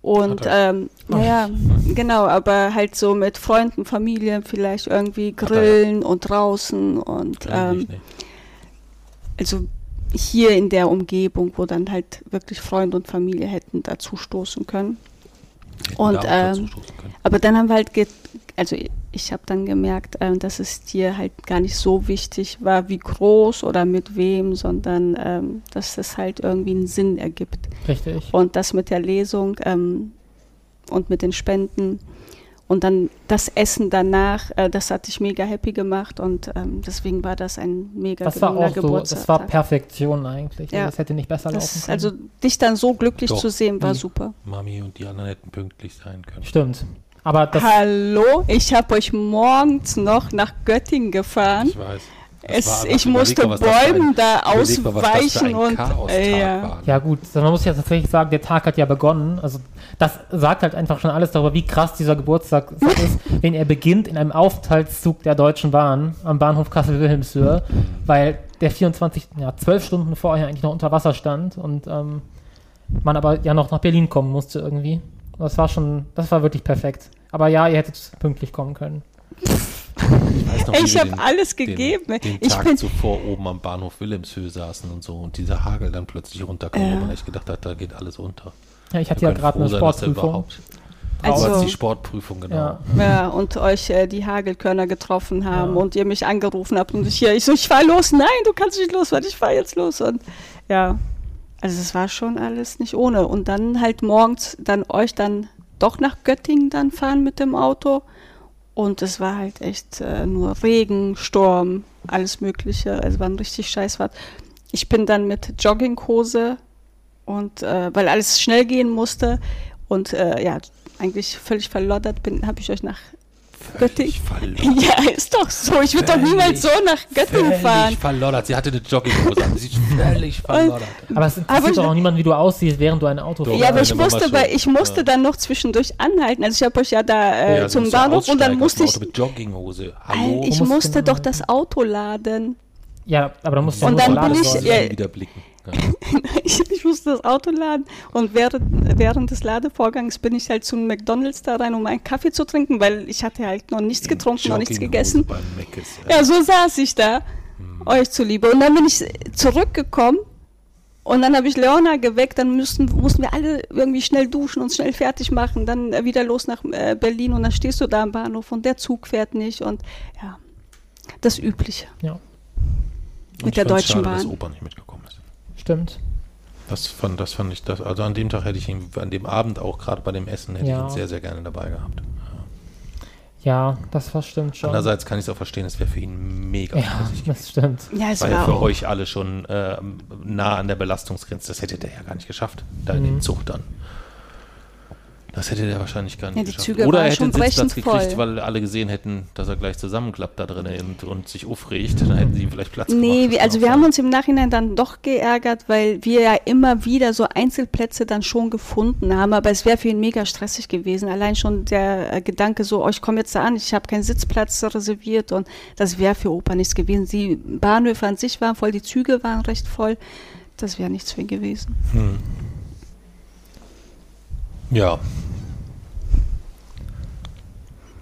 Und ähm, naja, genau, aber halt so mit Freunden, Familie vielleicht irgendwie grillen und draußen und ähm, also hier in der Umgebung, wo dann halt wirklich Freunde und Familie hätten dazu stoßen können. Hätten und ähm, können. aber dann haben wir halt, also ich habe dann gemerkt, äh, dass es dir halt gar nicht so wichtig war, wie groß oder mit wem, sondern ähm, dass es halt irgendwie einen Sinn ergibt. Richtig. Und das mit der Lesung ähm, und mit den Spenden und dann das Essen danach, äh, das hat dich mega happy gemacht und ähm, deswegen war das ein mega Das war auch so, Geburtstag. das war Perfektion eigentlich. Ja. Das hätte nicht besser laufen Das, können. also dich dann so glücklich Doch. zu sehen, war Wie? super. Mami und die anderen hätten pünktlich sein können. Stimmt. Aber das, Hallo, ich habe euch morgens noch nach Göttingen gefahren. Ich weiß. Es, ich musste mal, Bäumen da mal, ausweichen ein und äh, ja. ja gut, man muss ja tatsächlich sagen, der Tag hat ja begonnen. Also das sagt halt einfach schon alles darüber, wie krass dieser Geburtstag (laughs) ist, wenn er beginnt in einem Aufenthaltszug der Deutschen Bahn am Bahnhof Kassel-Wilhelmshöhe, weil der 24, ja, 12 Stunden vorher eigentlich noch unter Wasser stand und ähm, man aber ja noch nach Berlin kommen musste irgendwie. Das war schon, das war wirklich perfekt. Aber ja, ihr hättet pünktlich kommen können. (laughs) Ich, Ich habe alles den, gegeben. Den ich Tag bin zuvor oben am Bahnhof Wilhelmshöhe saßen und so und dieser Hagel dann plötzlich runterkam, Ja. wo man echt gedacht hat, da geht alles unter. Ja, ich hatte Wir ja gerade eine sein, Sportprüfung. Also- Aber es ist die Sportprüfung, genau. Ja. ja, und euch äh, die Hagelkörner getroffen haben Ja. und ihr mich angerufen habt und ich hier, ich so, ich fahr los. Nein, du kannst nicht losfahren, ich fahr jetzt los. Und ja, also es war schon alles nicht ohne. Und dann halt morgens dann euch dann doch nach Göttingen dann fahren mit dem Auto. Und es war halt echt äh, nur Regen, Sturm, alles Mögliche. Also war ein richtig Scheißfahrt. Ich bin dann mit Jogginghose und äh, weil alles schnell gehen musste und äh, ja, eigentlich völlig verloddert bin, habe ich euch nach Göttingen. Völlig. Ja, ist doch so. Ich würde doch Völlig- niemals so nach Göttingen Völlig fahren. verloddert. Sie hatte eine Jogginghose an. Sie ist völlig (laughs) verloddert. Aber es interessiert doch auch niemanden, wie du aussiehst, während du ein Auto fährst. Ja, aber ich musste, weil ich musste Ja. dann noch zwischendurch anhalten. Also ich habe euch ja da äh, Ja, zum Bahnhof und dann musste ich, mit Jogginghose. Hallo? Al- ich musste doch das Auto laden. Ja, aber da musst du Und ja nur dann bin ich- wieder blicken. (laughs) Ja. ich musste das Auto laden und während, während des Ladevorgangs bin ich halt zum McDonalds da rein, um einen Kaffee zu trinken, weil ich hatte halt noch nichts getrunken, noch nichts gegessen. Meckes, Ja, so saß ich da, Hm. euch zuliebe. Und dann bin ich zurückgekommen und dann habe ich Leona geweckt. Dann müssten, mussten wir alle irgendwie schnell duschen und schnell fertig machen. Dann wieder los nach äh, Berlin und dann stehst du da am Bahnhof und der Zug fährt nicht. Und ja, das Übliche. Ja, Und mit ich der Deutschen schade, dass Bahn. Opa nicht mitgekommen ist. stimmt. Das fand, das fand ich, das, also an dem Tag hätte ich ihn, an dem Abend auch gerade bei dem Essen, hätte Ja. ich ihn sehr, sehr gerne dabei gehabt. Ja, das war stimmt schon. Andererseits kann ich es auch verstehen, es wäre für ihn mega ja, das stimmt. Ja, es war ja für euch alle schon äh, nah an der Belastungsgrenze. Das hätte der ja gar nicht geschafft, da in Mhm. dem Zug dann. Das hätte der wahrscheinlich gar nicht Ja, die geschafft. Züge Oder er hätte einen Sitzplatz gekriegt, voll. weil alle gesehen hätten, dass er gleich zusammenklappt da drin und, und sich aufregt. Dann hätten sie ihm vielleicht Platz Nee, gemacht. wir, also wir haben uns im Nachhinein dann doch geärgert, weil wir ja immer wieder so Einzelplätze dann schon gefunden haben, aber es wäre für ihn mega stressig gewesen. Allein schon der äh, Gedanke so, oh, ich komme jetzt da an, ich habe keinen Sitzplatz reserviert und das wäre für Opa nichts gewesen. Die Bahnhöfe an sich waren voll, die Züge waren recht voll. Das wäre nichts für ihn gewesen. Hm. Ja.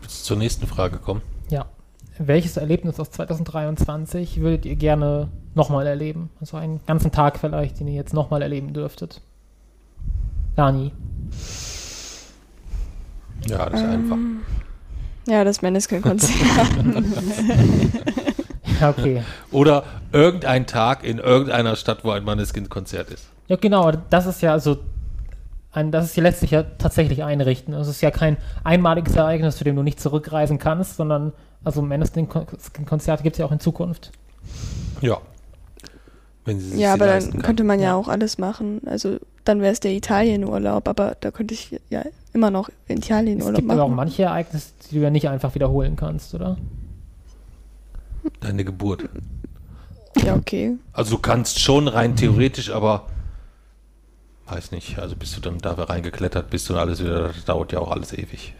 Willst du zur nächsten Frage kommen? Ja. Welches Erlebnis aus 2023 würdet ihr gerne nochmal erleben? Also einen ganzen Tag vielleicht, den ihr jetzt nochmal erleben dürftet. Dani. Ja, das ist einfach. Ja, das Maneskin-Konzert. Ja, (laughs) okay. Oder irgendein Tag in irgendeiner Stadt, wo ein Manneskin-Konzert ist. Ja, genau, das ist ja also ein, das ist ja letztlich ja tatsächlich einrichten. Es ist ja kein einmaliges Ereignis, zu dem du nicht zurückreisen kannst, sondern also Maneskin-Konzerte gibt es ja auch in Zukunft. Ja. Wenn sie sich ja, sie aber dann kann. könnte man ja Ja. auch alles machen. Also dann wäre es der Italienurlaub, aber da könnte ich ja immer noch in Italien Es Urlaub gibt aber auch machen. manche Ereignisse, die du ja nicht einfach wiederholen kannst, oder? Deine Geburt. Ja, okay. Also du kannst schon rein theoretisch, aber weiß nicht. Also bis du dann da reingeklettert bist und alles wieder, das dauert ja auch alles ewig.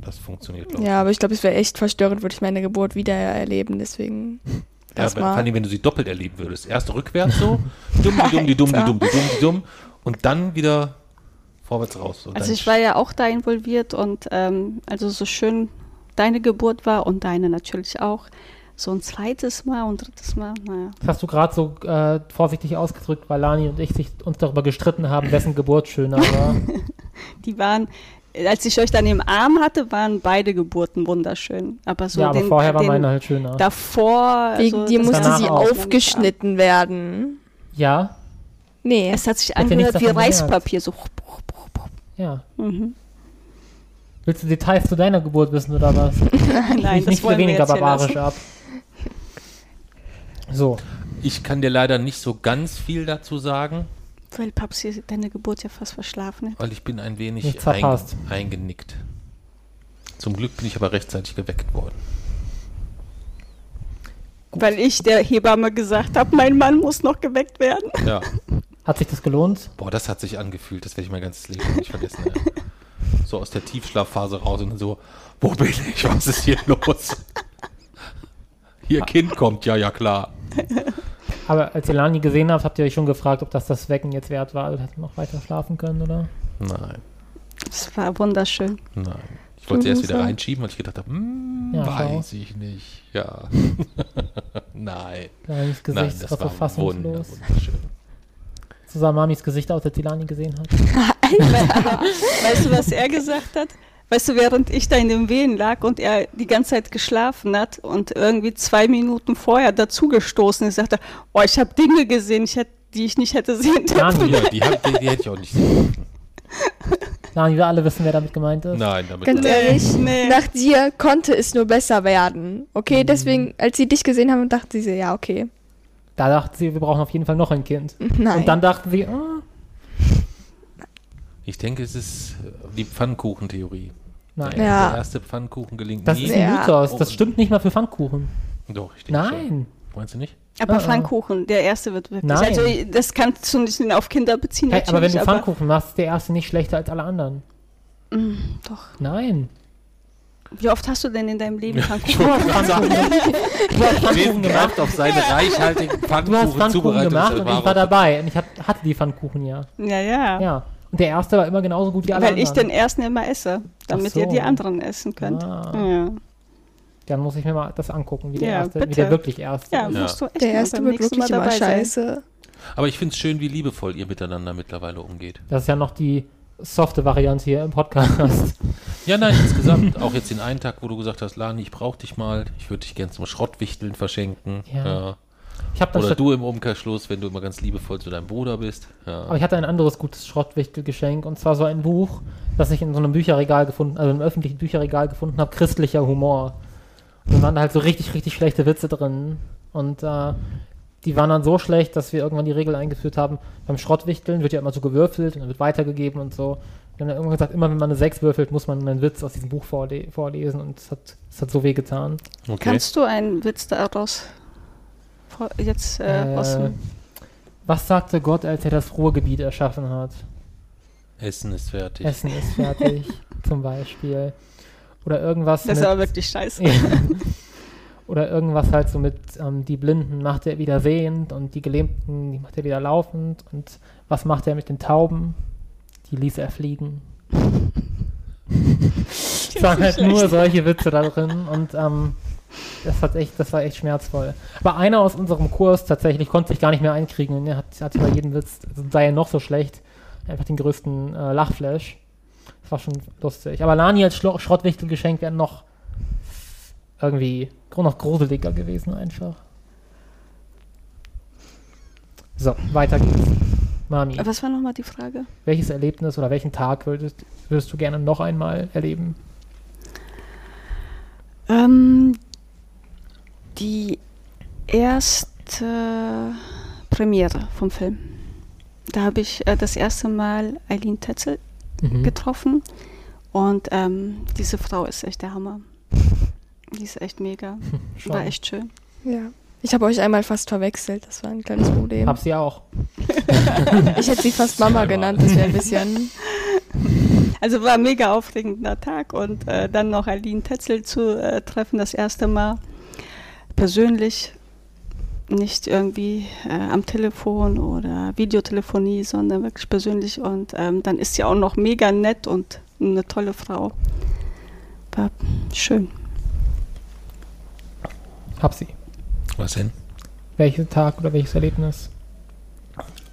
Das funktioniert, glaube ich. Ja, aber ich glaube, es wäre echt verstörend, würde ich meine Geburt wieder erleben. Deswegen (laughs) Ja, vor allem, wenn du sie doppelt erleben würdest. Erst rückwärts so, dumm, die dumm, die dumm, die dumm, die dumm, die dumm und dann wieder vorwärts raus. Also ich war ja auch da involviert und ähm, also so schön deine Geburt war und deine natürlich auch. So ein zweites Mal und drittes Mal, naja. Das hast du gerade so äh, vorsichtig ausgedrückt, weil Lani und ich sich, uns darüber gestritten haben, wessen Geburt schöner (laughs) war. Die waren, als ich euch dann im Arm hatte, waren beide Geburten wunderschön. Aber so ja, aber den, vorher war den meine halt schöner. davor. Wegen also dir musste sie auch. aufgeschnitten werden. ja, Nee. Es hat sich Hat angehört wie. Reispapier. So. ja. Mhm. Willst du Details zu deiner Geburt wissen oder was? (laughs) Nein, nicht das für wollen weniger barbarisch lassen. ab. So, Ich kann dir leider nicht so ganz viel dazu sagen, Weil Papsi deine Geburt ja fast verschlafen hat. weil ich bin ein wenig ein, eingenickt. Zum Glück bin ich aber rechtzeitig geweckt worden. Weil ich der Hebamme gesagt habe, mein Mann muss noch geweckt werden. Ja. hat sich das gelohnt? Boah, das hat sich angefühlt, das werde ich mein ganzes Leben nicht vergessen. Ja. So aus der Tiefschlafphase raus und dann so, wo bin ich? Was ist hier los? Ihr Kind kommt, ja, ja, klar. Aber als ihr Lani gesehen habt, habt ihr euch schon gefragt, ob das das Wecken jetzt wert war. Also hätten noch weiter schlafen können, oder? Nein, Es war wunderschön. nein. Ich wollte sie erst wieder reinschieben, weil ich gedacht habe, hm, Ja, weiß ich nicht. Ja. (laughs) nein. Lanis Nein, Gesicht das war so war fassungslos. wunder, wunderschön. So sah Mamis Gesicht aus, als sie Lani gesehen hat. (laughs) Weißt du, was er gesagt hat? Weißt du, während ich da in den Wehen lag und er die ganze Zeit geschlafen hat und irgendwie zwei Minuten vorher dazugestoßen ist, sagte, oh, ich habe Dinge gesehen, ich hätte, die ich nicht hätte sehen dürfen. Ja, die, hab- die, die hätte ich auch nicht sehen dürfen. (laughs) Lani, wir alle wissen, wer damit gemeint ist. Nein, damit Ganz ehrlich, nee. nach dir konnte es nur besser werden. Okay, Mhm. deswegen, als sie dich gesehen haben, dachte sie, ja, okay. Da dachte sie, wir brauchen auf jeden Fall noch ein Kind. Nein. Und dann dachten sie, ah, Ich denke, es ist die Pfannkuchentheorie. Nein. Ja. Der erste Pfannkuchen gelingt Das nie. ist ein Ja. Mythos. Das stimmt nicht mal für Pfannkuchen. Doch, ich denke schon. Nein. Meinst du nicht? Aber Ah. Pfannkuchen, der erste wird wirklich. Nein. Also das kannst du nicht auf Kinder beziehen. Hey, aber wenn du natürlich, Pfannkuchen machst, ist der erste nicht schlechter als alle anderen. Mm, doch. Nein. Wie oft hast du denn in deinem Leben (laughs) Pfannkuchen? Pfannkuchen (laughs) gemacht. Auf seine reichhaltigen Du hast Pfannkuchen Pfannkuchen gemacht und ich war dabei. Und ich hab, hatte die Pfannkuchen ja. Ja, ja. Ja. Und der erste war immer genauso gut wie alle Weil ich den anderen. ersten immer esse, damit so. ihr die anderen essen könnt. Ah. Ja, Dann muss ich mir mal das angucken, wie der, Ja, erste, wie der wirklich erste ja, ist. Ja. musst du echt Der erste wird wirklich Mal immer scheiße. Aber ich finde es schön, wie liebevoll ihr miteinander mittlerweile umgeht. Das ist ja noch die softe Variante hier im Podcast. (laughs) Ja, nein, insgesamt. Auch jetzt den einen Tag, wo du gesagt hast, Lani, ich brauche dich mal. Ich würde dich gern zum Schrottwichteln verschenken. Ja. Ja. Ich habe dann Oder du im Umkehrschluss, wenn du immer ganz liebevoll zu deinem Bruder bist. Ja. aber ich hatte ein anderes gutes Schrottwichtelgeschenk und zwar so ein Buch, das ich in so einem Bücherregal gefunden, also im öffentlichen Bücherregal gefunden habe, christlicher Humor. Und da waren da halt so richtig, richtig schlechte Witze drin. Und äh, die waren dann so schlecht, dass wir irgendwann die Regel eingeführt haben, beim Schrottwichteln wird ja immer so gewürfelt und dann wird weitergegeben und so. Wir haben dann irgendwann gesagt, immer wenn man eine 6 würfelt, muss man einen Witz aus diesem Buch vorle vorlesen und es hat, es hat so weh getan. okay. Kannst du einen Witz daraus jetzt äh, aus Äh, dem was sagte Gott, als er das Ruhrgebiet erschaffen hat? Essen ist fertig. Essen ist fertig, (laughs) zum Beispiel. Oder irgendwas Das ist mit, aber wirklich scheiße. Oder irgendwas halt so mit, ähm, die Blinden macht er wieder sehend und die Gelähmten, die macht er wieder laufend. Und was macht er mit den Tauben? Die ließ er fliegen. (laughs) Es waren halt nur solche Witze da drin und ähm, das, hat echt, das war echt schmerzvoll. Aber einer aus unserem Kurs tatsächlich konnte sich gar nicht mehr einkriegen und er hat, hatte bei jedem Witz, also sei er noch so schlecht, einfach den größten äh, Lachflash. Das war schon lustig. Aber Lani als Schlo Schrottwichtelgeschenk wäre noch irgendwie noch gruseliger gewesen einfach. So, weiter geht's. Mami, Was war nochmal die Frage? welches Erlebnis oder welchen Tag würdest, würdest du gerne noch einmal erleben? Ähm, die erste Premiere vom Film. Da habe ich äh, das erste Mal Eileen Tetzel Mhm. getroffen und ähm, diese Frau ist echt der Hammer. Die ist echt mega. (laughs) Schon. War echt schön. Ja. Ich habe euch einmal fast verwechselt, das war ein kleines Problem. Hab sie auch. (laughs) Ich hätte sie fast Mama genannt, das wäre ein bisschen. (laughs) Also war ein mega aufregender Tag und äh, dann noch Eileen Tetzel zu äh, treffen, das erste Mal persönlich, nicht irgendwie äh, am Telefon oder Videotelefonie, sondern wirklich persönlich und ähm, dann ist sie auch noch mega nett und eine tolle Frau. War schön. Hab sie. Was denn? Welcher Tag oder welches Erlebnis?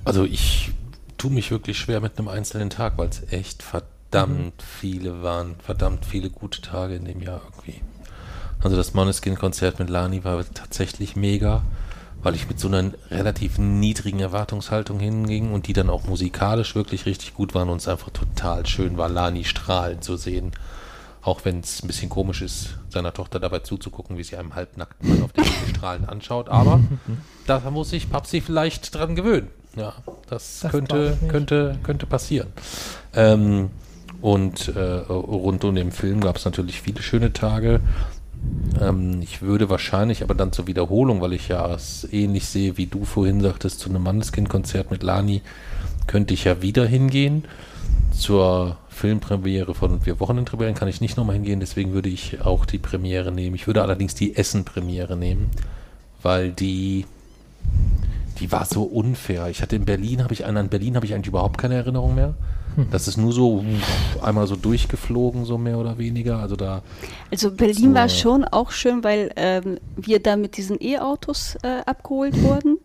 Also ich tue mich wirklich schwer mit einem einzelnen Tag, weil es echt verdammt verdammt viele waren, verdammt viele gute Tage in dem Jahr irgendwie. Also das Måneskin-Konzert mit Lani war tatsächlich mega, weil ich mit so einer relativ niedrigen Erwartungshaltung hinging und die dann auch musikalisch wirklich richtig gut waren und es einfach total schön war, Lani strahlend zu sehen. Auch wenn es ein bisschen komisch ist, seiner Tochter dabei zuzugucken, wie sie einem halbnackten Mann auf der Bühne (laughs) strahlend anschaut. Aber da muss sich Papsi vielleicht dran gewöhnen. Ja, das, Das könnte, könnte, könnte passieren. Ähm, und äh, rund um den Film gab es natürlich viele schöne Tage. Ähm, ich würde wahrscheinlich aber dann zur Wiederholung, weil ich ja es ähnlich sehe, wie du vorhin sagtest, zu einem Manneskind-Konzert mit Lani, könnte ich ja wieder hingehen. Zur Filmpremiere von Wir Wochenendrebellen kann ich nicht nochmal hingehen, deswegen würde ich auch die Premiere nehmen. Ich würde allerdings die Essen-Premiere nehmen, weil die die war so unfair. Ich hatte in Berlin, habe ich an Berlin habe ich eigentlich überhaupt keine Erinnerung mehr. Das ist nur so einmal so durchgeflogen, so mehr oder weniger. Also da, Also Berlin war schon auch schön, weil ähm, wir da mit diesen E-Autos äh, abgeholt wurden.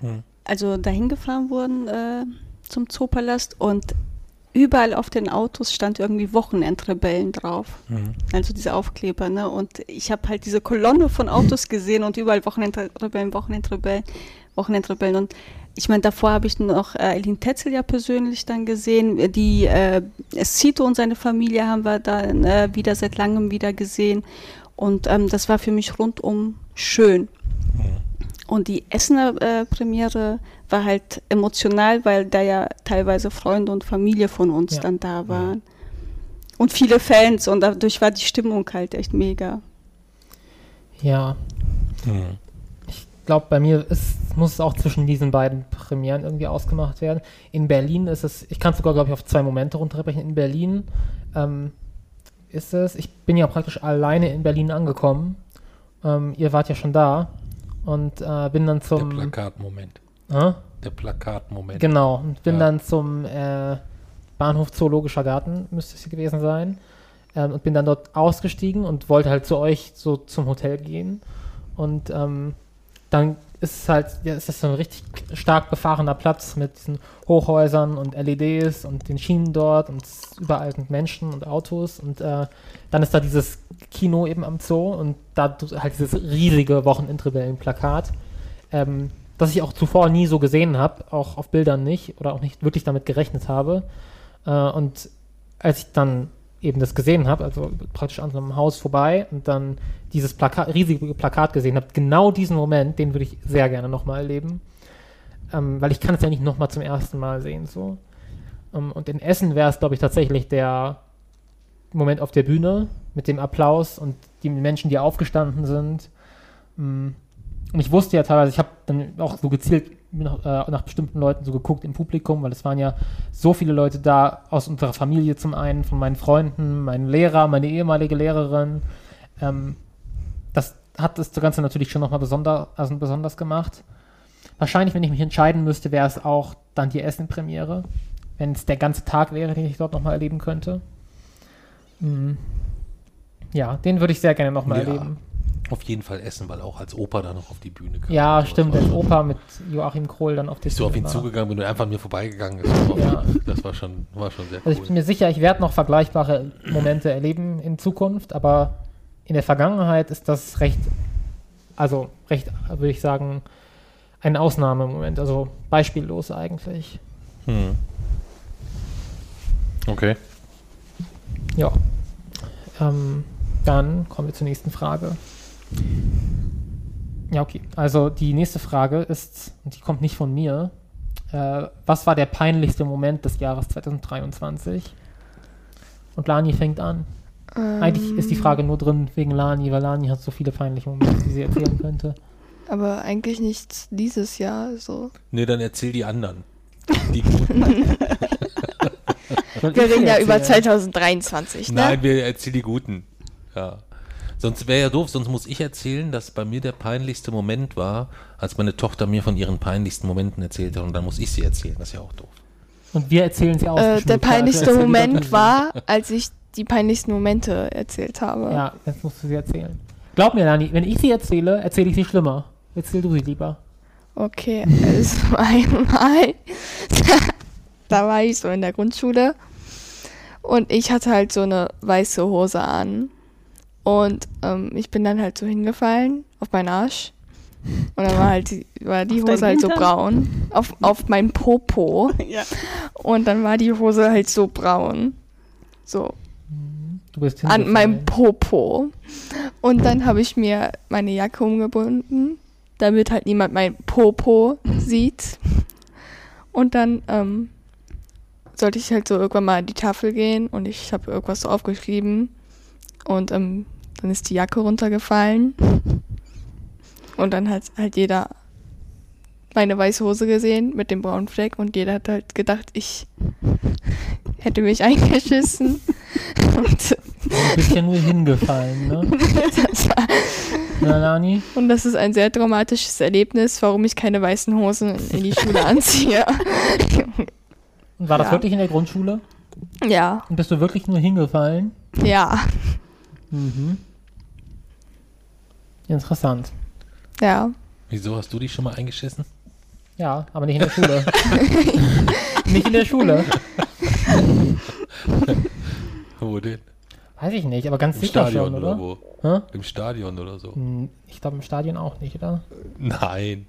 Hm. Also dahin gefahren wurden äh, zum Zoopalast und überall auf den Autos stand irgendwie Wochenendrebellen drauf. Mhm. Also diese Aufkleber, ne? Und ich habe halt diese Kolonne von Autos gesehen und überall Wochenendrebellen, Wochenendrebellen, Wochenendrebellen. Und ich meine, davor habe ich noch äh, Eileen Tetzel ja persönlich dann gesehen. Die äh, Sito und seine Familie haben wir dann äh, wieder seit langem wieder gesehen. Und ähm, das war für mich rundum schön. Und die Essener äh, Premiere war halt emotional, weil da ja teilweise Freunde und Familie von uns Ja. dann da waren. Und viele Fans und dadurch war die Stimmung halt echt mega. Ja, Mhm. Ich glaube, bei mir ist, muss es auch zwischen diesen beiden Premieren irgendwie ausgemacht werden. In Berlin ist es, ich kann es sogar, glaube ich, auf zwei Momente runterbrechen. In Berlin ähm, ist es, ich bin ja praktisch alleine in Berlin angekommen. Ähm, ihr wart ja schon da und äh, bin dann Der zum. Plakatmoment. Hä? Der Plakatmoment. Genau, und bin Ja. dann zum äh, Bahnhof Zoologischer Garten, müsste es gewesen sein, ähm, und bin dann dort ausgestiegen und wollte halt zu euch so zum Hotel gehen. Und ähm, dann ist es halt, ja, ist das so ein richtig stark befahrener Platz mit diesen Hochhäusern und LEDs und den Schienen dort und überall sind Menschen und Autos und äh, dann ist da dieses Kino eben am Zoo und da halt dieses riesige Wochenendrebellen-Plakat, ähm, das ich auch zuvor nie so gesehen habe, auch auf Bildern nicht oder auch nicht wirklich damit gerechnet habe. Äh, und als ich dann eben das gesehen habe, also praktisch an so einem Haus vorbei und dann dieses Plakat, riesige Plakat gesehen habe, genau diesen Moment, den würde ich sehr gerne nochmal erleben. Ähm, weil ich kann es ja nicht nochmal zum ersten Mal sehen. So. Ähm, und in Essen wäre es, glaube ich, tatsächlich der Moment auf der Bühne mit dem Applaus und die Menschen, die aufgestanden sind. Mm. Und ich wusste ja teilweise, ich habe dann auch so gezielt nach, äh, nach bestimmten Leuten so geguckt im Publikum, weil es waren ja so viele Leute da aus unserer Familie zum einen, von meinen Freunden, meinen Lehrer, meine ehemalige Lehrerin. Ähm, das hat das Ganze natürlich schon nochmal besonder, also besonders gemacht. Wahrscheinlich, wenn ich mich entscheiden müsste, wäre es auch dann die Essen-Premiere, wenn es der ganze Tag wäre, den ich dort nochmal erleben könnte. Mm. Ja, den würde ich sehr gerne nochmal Ja. erleben. Auf jeden Fall Essen, weil auch als Opa da noch auf die Bühne kam. Ja, stimmt, als Opa mit Joachim Krohl dann auf die Bist du auf ihn Bühne war. zugegangen, bin du einfach an mir vorbeigegangen. War, (laughs) Ja. das war, schon, war schon sehr Also ich bin cool. mir sicher, ich werde noch vergleichbare Momente erleben in Zukunft, aber in der Vergangenheit ist das recht, also recht, würde ich sagen, ein Ausnahmemoment, also beispiellos eigentlich. Hm. Okay. Ja. Ähm, dann kommen wir zur nächsten Frage. Ja, okay. Also die nächste Frage ist, und die kommt nicht von mir. Äh, was war der peinlichste Moment des Jahres 2023? Und Lani fängt an. Eigentlich ist die Frage nur drin wegen Lani, weil Lani hat so viele peinliche Momente, die sie erzählen (laughs) könnte. Aber eigentlich nicht dieses Jahr so. Nee, dann erzähl die anderen. (laughs) Die guten. Wir reden ja über erzählen? 2023, ne? Nein, wir erzählen die guten. Ja. Sonst wäre ja doof, sonst muss ich erzählen, dass bei mir der peinlichste Moment war, als meine Tochter mir von ihren peinlichsten Momenten erzählt hat und dann muss ich sie erzählen. Das ist ja auch doof. Und wir erzählen sie aus. Äh, der peinlichste Moment war, als ich die peinlichsten Momente erzählt habe. Ja, jetzt musst du sie erzählen. Glaub mir, Lani, wenn ich sie erzähle, erzähle ich sie schlimmer. Erzähl du sie lieber. Okay, also (laughs) einmal, (laughs) da war ich so in der Grundschule Und ich hatte halt so eine weiße Hose an. Und ähm, ich bin dann halt so hingefallen auf meinen Arsch. Und dann war halt die, war die Hose halt so Hintern? braun. Auf, auf mein Popo. (laughs) Ja. Und dann war die Hose halt so braun. So Du bist an meinem Popo. Und dann habe ich mir meine Jacke umgebunden, damit halt niemand mein Popo sieht. Und dann ähm, sollte ich halt so irgendwann mal an die Tafel gehen und ich habe irgendwas so aufgeschrieben. Und ähm, dann ist die Jacke runtergefallen. Und dann hat halt jeder meine weiße Hose gesehen mit dem braunen Fleck und jeder hat halt gedacht, ich hätte mich (laughs) eingeschissen. Und Du bist ja nur hingefallen, ne? das war Na, Lani? Und das ist ein sehr dramatisches Erlebnis, warum ich keine weißen Hosen in die Schule anziehe. Und war das Ja. wirklich in der Grundschule? ja, Und bist du wirklich nur hingefallen? ja, Mhm. Interessant. ja. Wieso hast du dich schon mal eingeschissen? Ja, aber nicht in der Schule. (laughs) nicht in der Schule. (laughs) Wo denn? Weiß ich nicht, aber ganz Im sicher Stadion schon, oder, oder? wo? Hä? Im Stadion oder so. Hm, Ich glaube im Stadion auch nicht, oder? Nein.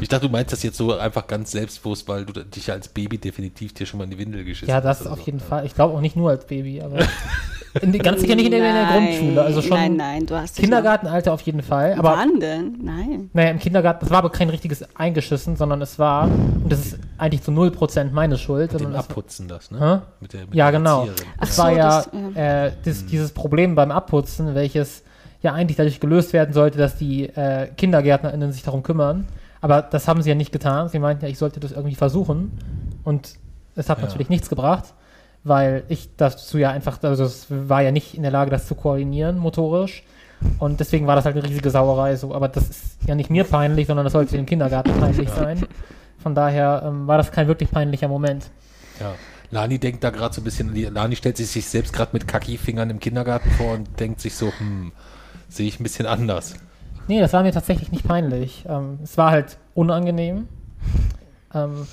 Ich dachte, du meinst das jetzt so einfach ganz selbstbewusst, weil du dich ja als Baby definitiv dir schon mal in die Windel geschissen Ja, das hast. auf so. jeden Fall. Ich glaube auch nicht nur als Baby, aber (laughs) ganz sicher nicht in der, in der Nein, Grundschule. Also schon Nein, nein, du hast dich Kindergartenalter auf jeden Fall. noch- Aber Wann denn? Nein. naja, im Kindergarten, das war aber kein richtiges Eingeschissen, sondern es war, und das ist eigentlich zu 0% meine Schuld. Mit dem sondern es- Abputzen das, ne? Hä? Mit der, mit Ja, der genau. Erzieherin. Es so, war ja, das, äh, das, dieses Problem beim Abputzen, welches ja eigentlich dadurch gelöst werden sollte, dass die äh, KindergärtnerInnen sich darum kümmern. Aber das haben sie ja nicht getan. Sie meinten ja, ich sollte das irgendwie versuchen. Und es hat Ja. natürlich nichts gebracht, weil ich dazu ja einfach, also es war ja nicht in der Lage, das zu koordinieren, motorisch. Und deswegen war das halt eine riesige Sauerei so. Aber das ist ja nicht mir peinlich, sondern das sollte dem Kindergarten peinlich sein. Von daher ähm, war das kein wirklich peinlicher Moment. Ja. Lani denkt da gerade so ein bisschen, Lani stellt sich sich selbst gerade mit Kaki-Fingern im Kindergarten vor und denkt sich so, hm, sehe ich ein bisschen anders. Nee, das war mir tatsächlich nicht peinlich. Ähm, es war halt unangenehm. Ähm,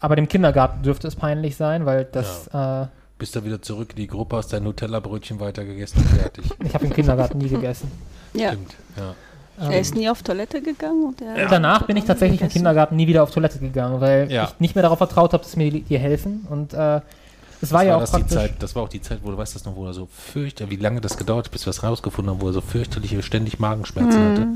aber dem Kindergarten dürfte es peinlich sein, weil das, äh, Bist du wieder zurück in die Gruppe, hast dein Nutella-Brötchen weitergegessen und fertig. (laughs) ich habe im Kindergarten nie gegessen. Ja. Stimmt, ja. Ähm, Er ist nie auf Toilette gegangen. Und er Danach bin ich tatsächlich im gegessen. Kindergarten nie wieder auf Toilette gegangen, weil Ja. ich nicht mehr darauf vertraut habe, dass mir die, die helfen. Und äh, es war Das ja war auch das, die praktisch. Zeit, das war auch die Zeit, wo du weißt das noch, wo er so fürchterlich, wie lange das gedauert hat, bis wir es rausgefunden haben, wo er so fürchterliche, ständig Magenschmerzen Mhm. hatte.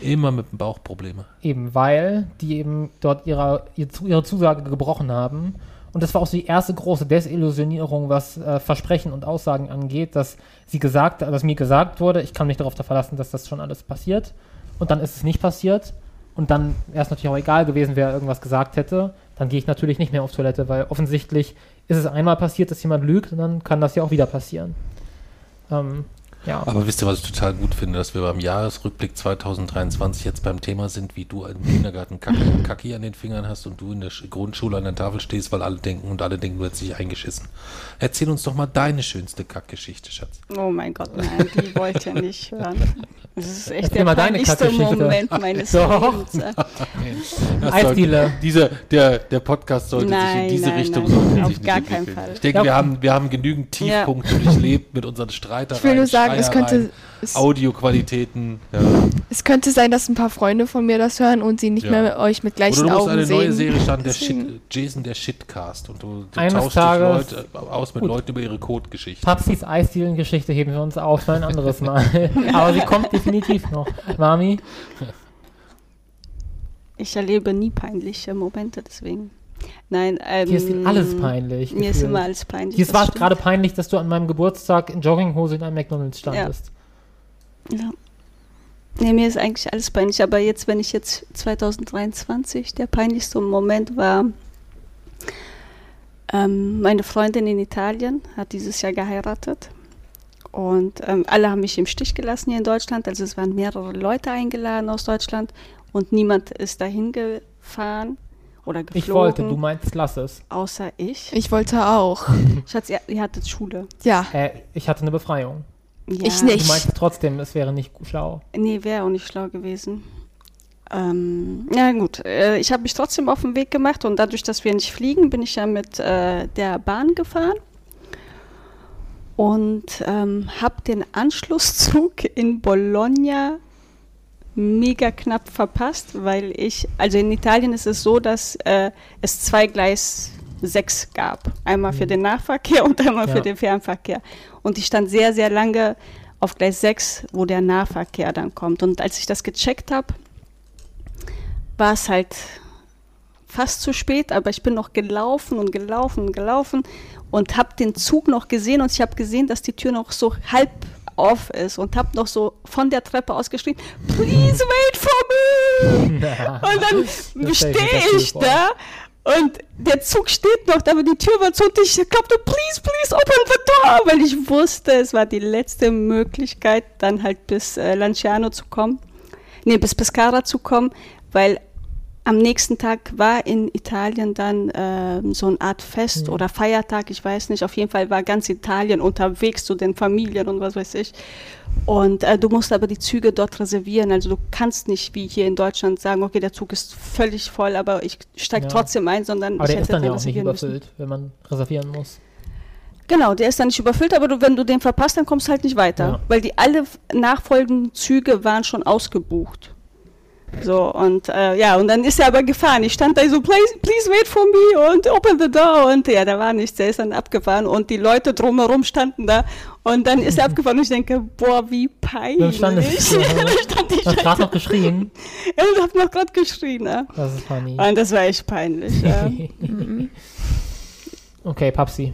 Immer mit dem Bauchprobleme. Eben, weil die eben dort ihre, ihre Zusage gebrochen haben. Und das war auch so die erste große Desillusionierung, was äh, Versprechen und Aussagen angeht, dass sie gesagt, dass mir gesagt wurde, ich kann mich darauf verlassen, dass das schon alles passiert. Und dann ist es nicht passiert. Und dann wäre es natürlich auch egal gewesen, wer irgendwas gesagt hätte. Dann gehe ich natürlich nicht mehr auf Toilette, weil offensichtlich ist es einmal passiert, dass jemand lügt dann kann das ja auch wieder passieren. Ähm, ja. Aber wisst ihr, was ich total gut finde, dass wir beim Jahresrückblick 2023 jetzt beim Thema sind, wie du im Kindergarten Kacki, Kacki an den Fingern hast und du in der Sch- Grundschule an der Tafel stehst, weil alle denken und alle denken, du hättest dich eingeschissen. Erzähl uns doch mal deine schönste Kackgeschichte, Schatz. Oh mein Gott, nein, die wollte ich nicht hören. Das ist echt Erzähl der peinlichste. Moment meines Doch. Lebens. sollte- Dieser, der, der Podcast sollte sich in Nein, diese nein, Richtung nein, auf gar keinen. Fall. Ich denke, Ja. wir haben, wir haben genügend Tiefpunkte durchlebt mit unseren Streitereien. Ich will nur sagen, es könnte, es, Audioqualitäten. Ja. es könnte sein, dass ein paar Freunde von mir das hören und sie nicht Ja. mehr mit euch mit Oder gleichen du musst Augen eine neue sehen. Serie starten, der Shit, Jason der Shitcast. Und du, du Eines tauschst Tages- dich Leute, aus mit Gut. Leuten über ihre Codegeschichte. Papsis Eisdielengeschichte heben wir uns auf für ein anderes Mal. (laughs) Aber sie kommt definitiv noch. Mami? (laughs) Ich erlebe nie peinliche Momente, deswegen. Nein, ähm, Hier ist alles peinlich. Mir ist gefühlt. immer alles peinlich. Das war gerade peinlich, dass du an meinem Geburtstag in Jogginghose in einem McDonalds standest. Ja. Nee, mir ist eigentlich alles peinlich, aber jetzt, wenn ich jetzt 2023, der peinlichste Moment war, ähm, meine Freundin in Italien hat dieses Jahr geheiratet und ähm, alle haben mich im Stich gelassen hier in Deutschland, also es waren mehrere Leute eingeladen aus Deutschland und niemand ist dahin gefahren oder geflogen, Ich wollte, du meinst, lass es. außer ich. Ich wollte auch. (laughs) Schatz, ihr, ihr hattet Schule. Ja, Äh, ich hatte eine Befreiung. Ja. Ich nicht. Du meinst trotzdem, es wäre nicht schlau. Nee, wäre auch nicht schlau gewesen. Ähm, ja gut, äh, ich habe mich trotzdem auf den Weg gemacht und dadurch, dass wir nicht fliegen, bin ich ja mit äh, der Bahn gefahren. und ähm, habe den Anschlusszug in Bologna mega knapp verpasst, weil ich, also in Italien ist es so, dass äh, es zwei Gleis 6 gab. Einmal für Mhm. den Nahverkehr und einmal Ja. für den Fernverkehr. Und ich stand sehr, sehr lange auf Gleis 6, wo der Nahverkehr dann kommt. Und als ich das gecheckt habe, war es halt fast zu spät, aber ich bin noch gelaufen und gelaufen und gelaufen und habe den Zug noch gesehen und ich habe gesehen, dass die Tür noch so halb auf ist und habe noch so von der Treppe aus geschrien, please wait for me! Und dann stehe ich da und der Zug steht noch da, aber die Tür war zu und ich glaubte, please, please open the door, weil ich wusste, es war die letzte Möglichkeit, dann halt bis äh, Lanciano zu kommen, nee, bis Pescara zu kommen, weil am nächsten Tag war in Italien dann ähm, so eine Art Fest Mhm. oder Feiertag, ich weiß nicht. Auf jeden Fall war ganz Italien unterwegs zu den Familien und was weiß ich. Und äh, du musst aber die Züge dort reservieren. Also du kannst nicht wie hier in Deutschland sagen, okay, der Zug ist völlig voll, aber ich steige Ja. trotzdem ein, sondern Aber ich der ist dann ja auch nicht reservieren müssen. überfüllt, wenn man reservieren muss. Genau, der ist dann nicht überfüllt, aber du, wenn du den verpasst, dann kommst du halt nicht weiter. Ja. Weil die alle nachfolgenden Züge waren schon ausgebucht. So, und äh, ja, und dann ist er aber gefahren. Ich stand da so, please, please wait for me und open the door. Und ja, da war nichts, er ist dann abgefahren und die Leute drumherum standen da. Und dann ist er (laughs) abgefahren und ich denke, boah, wie peinlich. Dann stand es so, (laughs) stand ich Hat gerade noch geschrien. (laughs) und hab noch gerade geschrien. Ne? Das ist funny. Und das war echt peinlich. Ja. okay, Papsi.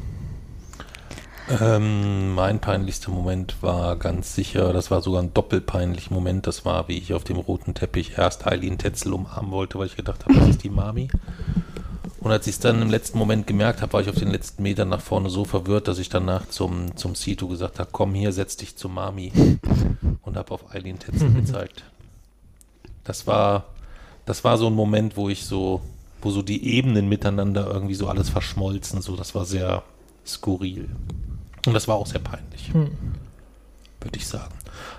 Ähm, mein peinlichster Moment war ganz sicher, das war sogar ein doppelpeinlicher Moment, das war, wie ich auf dem roten Teppich erst Eileen Tetzel umarmen wollte, weil ich gedacht habe, das ist die Mami. Und als ich es dann im letzten Moment gemerkt habe, war ich auf den letzten Metern nach vorne so verwirrt, dass ich danach zum, zum Sito gesagt habe, komm hier, setz dich zu Mami. Und habe auf Eileen Tetzel (laughs) gezeigt. Das war, das war so ein Moment, wo ich so, wo so die Ebenen miteinander irgendwie so alles verschmolzen, so, das war sehr skurril. Und das war auch sehr peinlich, Hm. würde ich sagen.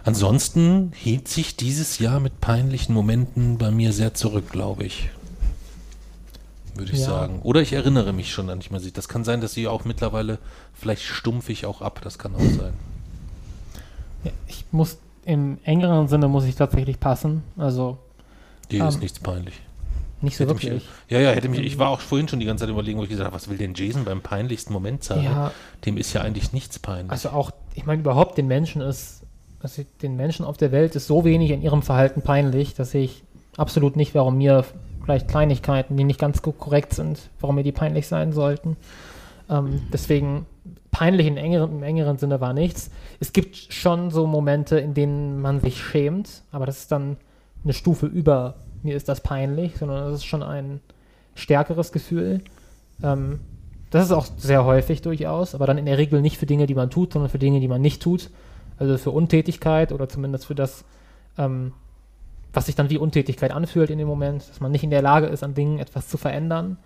Ansonsten hielt sich dieses Jahr mit peinlichen Momenten bei mir sehr zurück, glaube ich. Würde ich Ja. sagen. Oder ich erinnere mich schon an nicht mehr. Das kann sein, dass sie auch mittlerweile, vielleicht stumpf ich auch ab, das kann auch sein. Ja, Ich muss, im engeren Sinne muss ich tatsächlich passen. Also Dir Ähm, ist nichts peinlich. Nicht so Hätte mich, wirklich. ja, ja, hätte mich, ich war auch vorhin schon die ganze Zeit überlegen, wo ich gesagt habe, was will denn Jason beim peinlichsten Moment sagen? Ja, Dem ist ja eigentlich nichts peinlich. also auch, ich meine, überhaupt den Menschen ist, also den Menschen auf der Welt ist so wenig in ihrem Verhalten peinlich, dass ich absolut nicht, warum mir vielleicht Kleinigkeiten, die nicht ganz ko- korrekt sind, warum mir die peinlich sein sollten. Ähm, deswegen peinlich in engeren, im engeren Sinne war nichts. Es gibt schon so Momente, in denen man sich schämt, aber das ist dann eine Stufe über mir ist das peinlich, sondern das ist schon ein stärkeres Gefühl. Ähm, das ist auch sehr häufig durchaus, aber dann in der Regel nicht für Dinge, die man tut, sondern für Dinge, die man nicht tut. Also für Untätigkeit oder zumindest für das, ähm, was sich dann wie Untätigkeit anfühlt in dem Moment, dass man nicht in der Lage ist, an Dingen etwas zu verändern.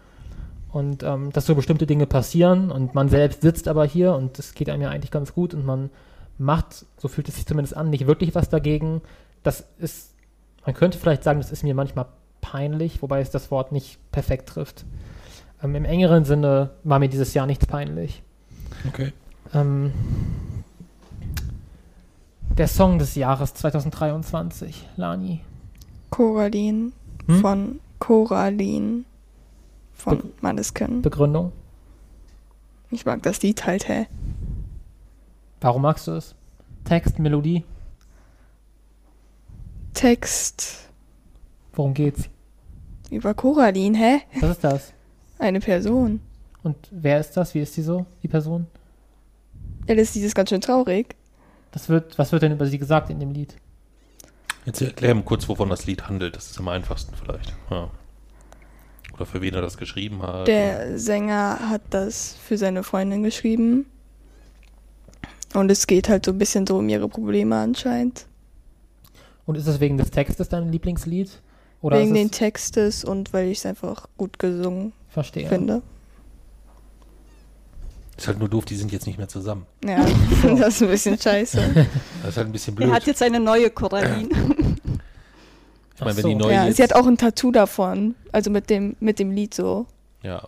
Und ähm, dass so bestimmte Dinge passieren und man selbst sitzt aber hier und es geht einem ja eigentlich ganz gut und man macht, so fühlt es sich zumindest an, nicht wirklich was dagegen. Das ist, man könnte vielleicht sagen, das ist mir manchmal peinlich, wobei es das Wort nicht perfekt trifft. Ähm, Im engeren Sinne war mir dieses Jahr nichts peinlich. okay. Ähm, der Song des Jahres 2023, Lani. Coraline Hm? von Coraline von Maneskin. Begründung. Ich mag das Lied halt, hä? Warum magst du es? Text, Melodie, Text worum geht's? über Coraline, hä? Was ist das? Eine Person. Und wer ist das? Wie ist sie so, die Person? Ja, das Lied ist ganz schön traurig. Das wird, was wird denn über sie gesagt in dem Lied? Jetzt erklären kurz, wovon das Lied handelt. Das ist am einfachsten vielleicht. Ja. Oder für wen er das geschrieben hat. Der Sänger hat das für seine Freundin geschrieben. Und es geht halt so ein bisschen so um ihre Probleme anscheinend. Und ist es wegen des Textes dein Lieblingslied? Oder Wegen den es, Textes und weil ich es einfach gut gesungen verstehe. finde. Ist halt nur doof, die sind jetzt nicht mehr zusammen. Ja, (laughs) das ist ein bisschen scheiße. Das ist halt ein bisschen blöd. Er hat jetzt eine neue Coraline. (clears throat) ich meine, wenn die so. neue ja, sie hat auch ein Tattoo davon. Also mit dem, mit dem Lied so. ja,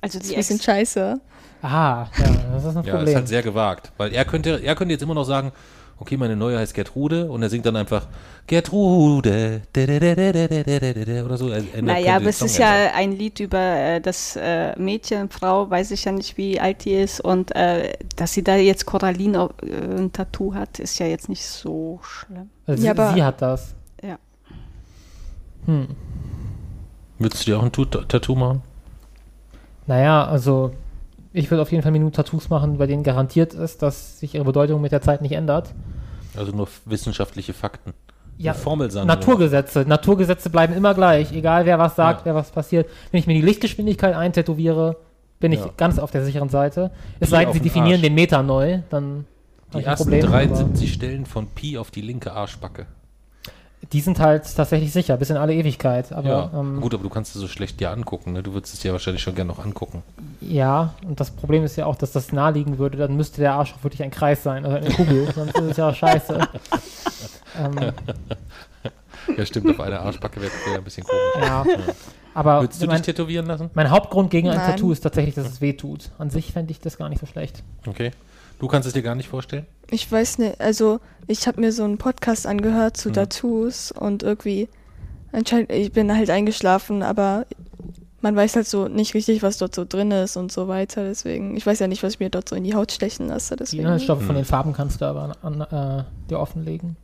Also Das die ist ein bisschen scheiße. Ah, ja, das ist ein Ja, Problem. ist halt sehr gewagt. Weil er könnte, er könnte jetzt immer noch sagen, okay, meine Neue heißt Gertrude und er singt dann einfach Gertrude oder so. Naja, aber es ist ja ein Lied über das Mädchen, Frau, weiß ich ja nicht, wie alt die ist und dass sie da jetzt Coraline ein Tattoo hat, ist ja jetzt nicht so schlimm. Also sie, ja, sie hat das. Ja. Hm. Würdest du dir auch ein Tattoo machen? Naja, also ich würde auf jeden Fall mir nur Tattoos machen, bei denen garantiert ist, dass sich ihre Bedeutung mit der Zeit nicht ändert. Also nur wissenschaftliche Fakten. Ja, Formelsammlung. Naturgesetze. Naturgesetze bleiben immer gleich, egal wer was sagt, Ja. wer was passiert. Wenn ich mir die Lichtgeschwindigkeit eintätowiere, bin ich Ja. ganz auf der sicheren Seite. Es sei denn, sie definieren Arsch. den Meter neu, dann hab Die ich ein ersten Problem, aber 73 Stellen von Pi auf die linke Arschbacke. Die sind halt tatsächlich sicher, bis in alle Ewigkeit. Aber ja. ähm, Gut, aber du kannst es so schlecht dir angucken. Ne? Du würdest es dir wahrscheinlich schon gerne noch angucken. Ja, und das Problem ist ja auch, dass das naheliegen würde, dann müsste der Arsch auch wirklich ein Kreis sein, also eine Kugel, (laughs) sonst ist es ja scheiße. ähm, (laughs) Ja, stimmt, auf einer Arschbacke wäre wär ein bisschen komisch. ja, aber Würdest du mein, dich tätowieren lassen? mein Hauptgrund gegen ein Nein. Tattoo ist tatsächlich, dass es weh tut. An sich fände ich das gar nicht so schlecht. Okay. Du kannst es dir gar nicht vorstellen? Ich weiß nicht, also ich habe mir so einen Podcast angehört zu Mhm. Tattoos und irgendwie anscheinend, ich bin halt eingeschlafen, aber man weiß halt so nicht richtig, was dort so drin ist und so weiter. Deswegen, ich weiß ja nicht, was ich mir dort so in die Haut stechen lasse. Die Deswegen. Inhaltsstoffe von Hm. den Farben kannst du aber an, äh, dir offenlegen.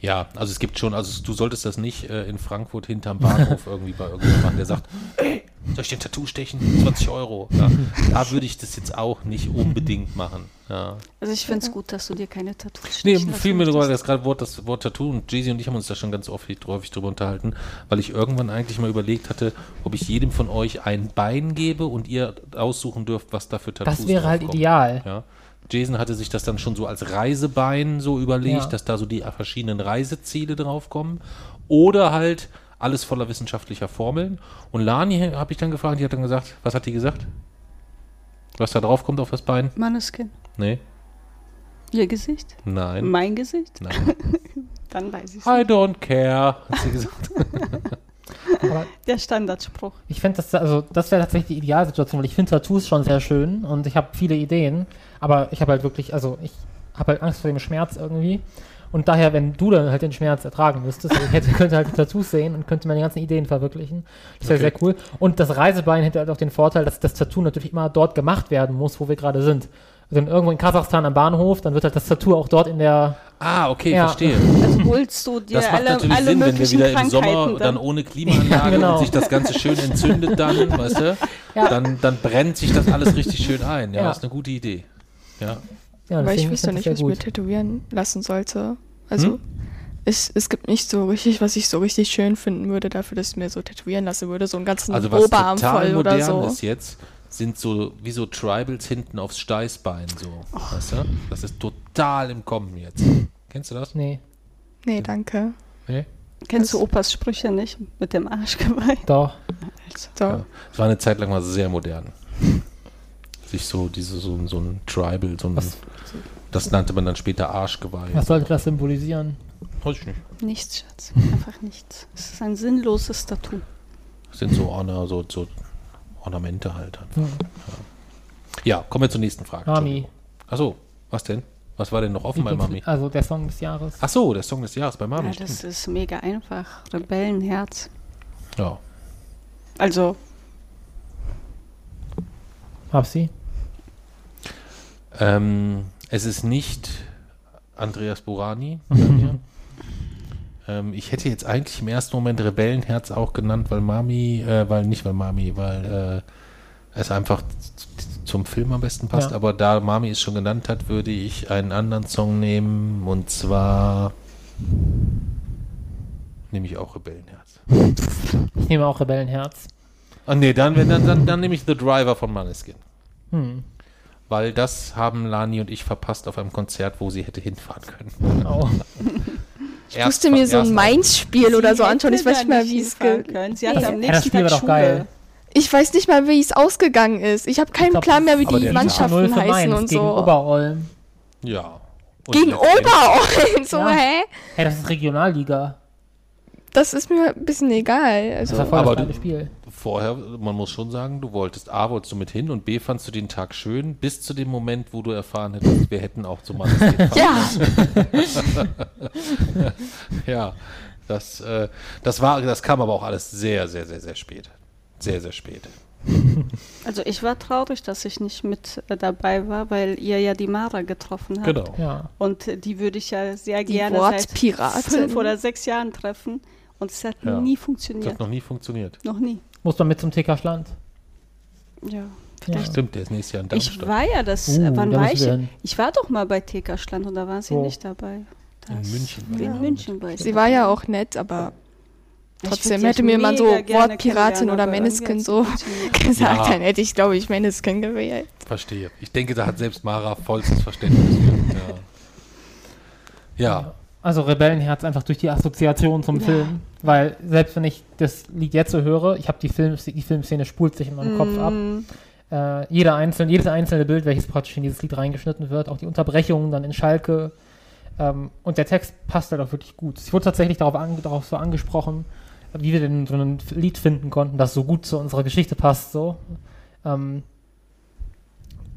Ja, also es gibt schon, also du solltest das nicht äh, in Frankfurt hinterm Bahnhof (laughs) irgendwie bei irgendjemandem machen, der sagt, ey, soll ich den Tattoo stechen? 20 Euro. Ja, da würde ich das jetzt auch nicht unbedingt machen. Ja. Also ich finde es gut, dass du dir keine Tattoos Nee, fiel mir möchtest. sogar das gerade Wort, das Wort Tattoo und Jay-Z und ich haben uns da schon ganz oft häufig drüber unterhalten, weil ich irgendwann eigentlich mal überlegt hatte, ob ich jedem von euch ein Bein gebe und ihr aussuchen dürft, was da für Tattoos Das wäre halt ideal. Ja. Jason hatte sich das dann schon so als Reisebein so überlegt, Ja. dass da so die verschiedenen Reiseziele draufkommen. Oder halt alles voller wissenschaftlicher Formeln. Und Lani habe ich dann gefragt, die hat dann gesagt, was hat die gesagt? Was da drauf kommt auf das Bein? Maneskin. Nee, Ihr Gesicht? nein, Mein Gesicht? nein. (laughs) Dann weiß ich I don't care, hat sie gesagt. (laughs) Aber Der Standardspruch. ich fände das, also das wäre tatsächlich die Idealsituation, weil ich finde Tattoos schon sehr schön und ich habe viele Ideen, aber ich habe halt wirklich, also ich habe halt Angst vor dem Schmerz irgendwie. Und daher, wenn du dann halt den Schmerz ertragen müsstest, also ich hätte, könnte halt die Tattoos sehen und könnte meine ganzen Ideen verwirklichen. Das wäre Okay. sehr cool. Und das Reisebein hätte halt auch den Vorteil, dass das Tattoo natürlich immer dort gemacht werden muss, wo wir gerade sind. Also wenn irgendwo in Kasachstan am Bahnhof, dann wird halt das Tattoo auch dort in der, Ah, okay, Ja. verstehe. Also holst du dir Das macht alle, natürlich alle Sinn, wenn wir wieder im Sommer dann dann. ohne (laughs) Klimaanlage Ja, genau. und sich das Ganze schön entzündet dann, (laughs) weißt du, Ja. dann, dann brennt sich das alles richtig schön ein. Ja, Ja. das ist eine gute Idee. Ja. Ja, Aber ich wüsste nicht, das was ich mir tätowieren lassen sollte. Also, Hm? es, es gibt nicht so richtig, was ich so richtig schön finden würde, dafür, dass ich mir so tätowieren lassen würde. So einen ganzen Also was Oberarm total voll oder modern so. ist jetzt, sind so wie so Tribals hinten aufs Steißbein so, weißt du? Das ist total im Kommen jetzt. Kennst du das? Nee, Nee, danke. Nee? Kennst du Opas Sprüche nicht? Mit dem Arschgeweih? doch. So. Ja. Es war eine Zeit lang mal sehr modern. Sich so diese so, so ein Tribal, so ein, Was- das nannte man dann später Arschgeweih. Was sollte das symbolisieren? Weiß ich nicht. Nichts, Schatz. Einfach nichts. Es ist ein sinnloses Tattoo. Das sind so, Orna, so, so Ornamente halt. Hm. Ja, kommen wir zur nächsten Frage. Mami. Achso, was denn? Was war denn noch offen bei Mami? Also der Song des Jahres. Ach so, der Song des Jahres bei Mami. Ja, stimmt. das ist mega einfach. Rebellenherz. ja. Also, Hab sie. Ähm, es ist nicht Andreas Burani. (laughs) ähm, ich hätte jetzt eigentlich im ersten Moment Rebellenherz auch genannt, weil Mami, äh, weil nicht weil Mami, weil äh, es einfach zum Film am besten passt. Ja. Aber da Mami es schon genannt hat, würde ich einen anderen Song nehmen und zwar nehme ich auch Rebellenherz. Ich nehme auch Rebellenherz. Ah nee, dann, wenn, dann, dann, dann nehme ich The Driver von Maneskin. Hm. Weil das haben Lani und ich verpasst auf einem Konzert, wo sie hätte hinfahren können. Oh. (laughs) Ich musste mir so ein Mainz-Spiel oder so anschauen. Ich weiß nicht mal, wie es geht. ge Sie hat Ja, am das nächsten Spiel war Tag doch geil. Ich weiß nicht mal, wie es ausgegangen ist. Ich habe keinen glaub, Plan mehr, wie die Mannschaften 0 für heißen Mainz und gegen so. Oberolm. Ja. Und Gegen Oberolm. So, Ja. hä? Hey, das ist Regionalliga. das ist mir ein bisschen egal. Das Also, war voll aber das Spiel. Vorher, man muss schon sagen, du wolltest A, wolltest du mit hin und B, fandst du den Tag schön, bis zu dem Moment, wo du erfahren hättest, wir hätten auch zum Mannschaft (laughs) ja, (laughs) Ja, das, äh, das war, das kam aber auch alles sehr, sehr, sehr, sehr spät. Sehr, sehr spät. Also ich war traurig, dass ich nicht mit äh, dabei war, weil ihr ja die Mara getroffen habt. Genau. Ja. Und die würde ich ja sehr die gerne seit fünf oder sechs Jahren treffen. Und es hat Ja. nie Das funktioniert. hat noch nie funktioniert. Noch nie. Muss man mit zum TK-Schland. Ja. Ja. Stimmt, der ist nächstes Jahr in Ich Darmstadt. war ja das, Uh, wann da war ich? Ich war doch mal bei TK Schland und da war sie Wo? nicht dabei. In Das- München war In sie. München war ich. sie war ja auch nett, aber Ich trotzdem hätte mir man so Wortpiratin oder hat's so (laughs) gesagt, Ja. dann hätte ich, glaube ich, Meneskin gewählt. Verstehe. Ich denke, da hat selbst Mara vollstes Verständnis. (laughs) ja. ja. Also Rebellenherz einfach durch die Assoziation zum Ja. Film. Weil selbst wenn ich das Lied jetzt so höre, ich habe die, Film, die Filmszene spult sich in meinem Kopf ab. Mm, Äh, jeder einzelne, jedes einzelne Bild, welches praktisch in dieses Lied reingeschnitten wird, auch die Unterbrechungen dann in Schalke. Ähm, und der Text passt halt auch wirklich gut. Ich wurde tatsächlich darauf, an, darauf so angesprochen, wie wir denn so ein Lied finden konnten, das so gut zu unserer Geschichte passt. So. Ähm,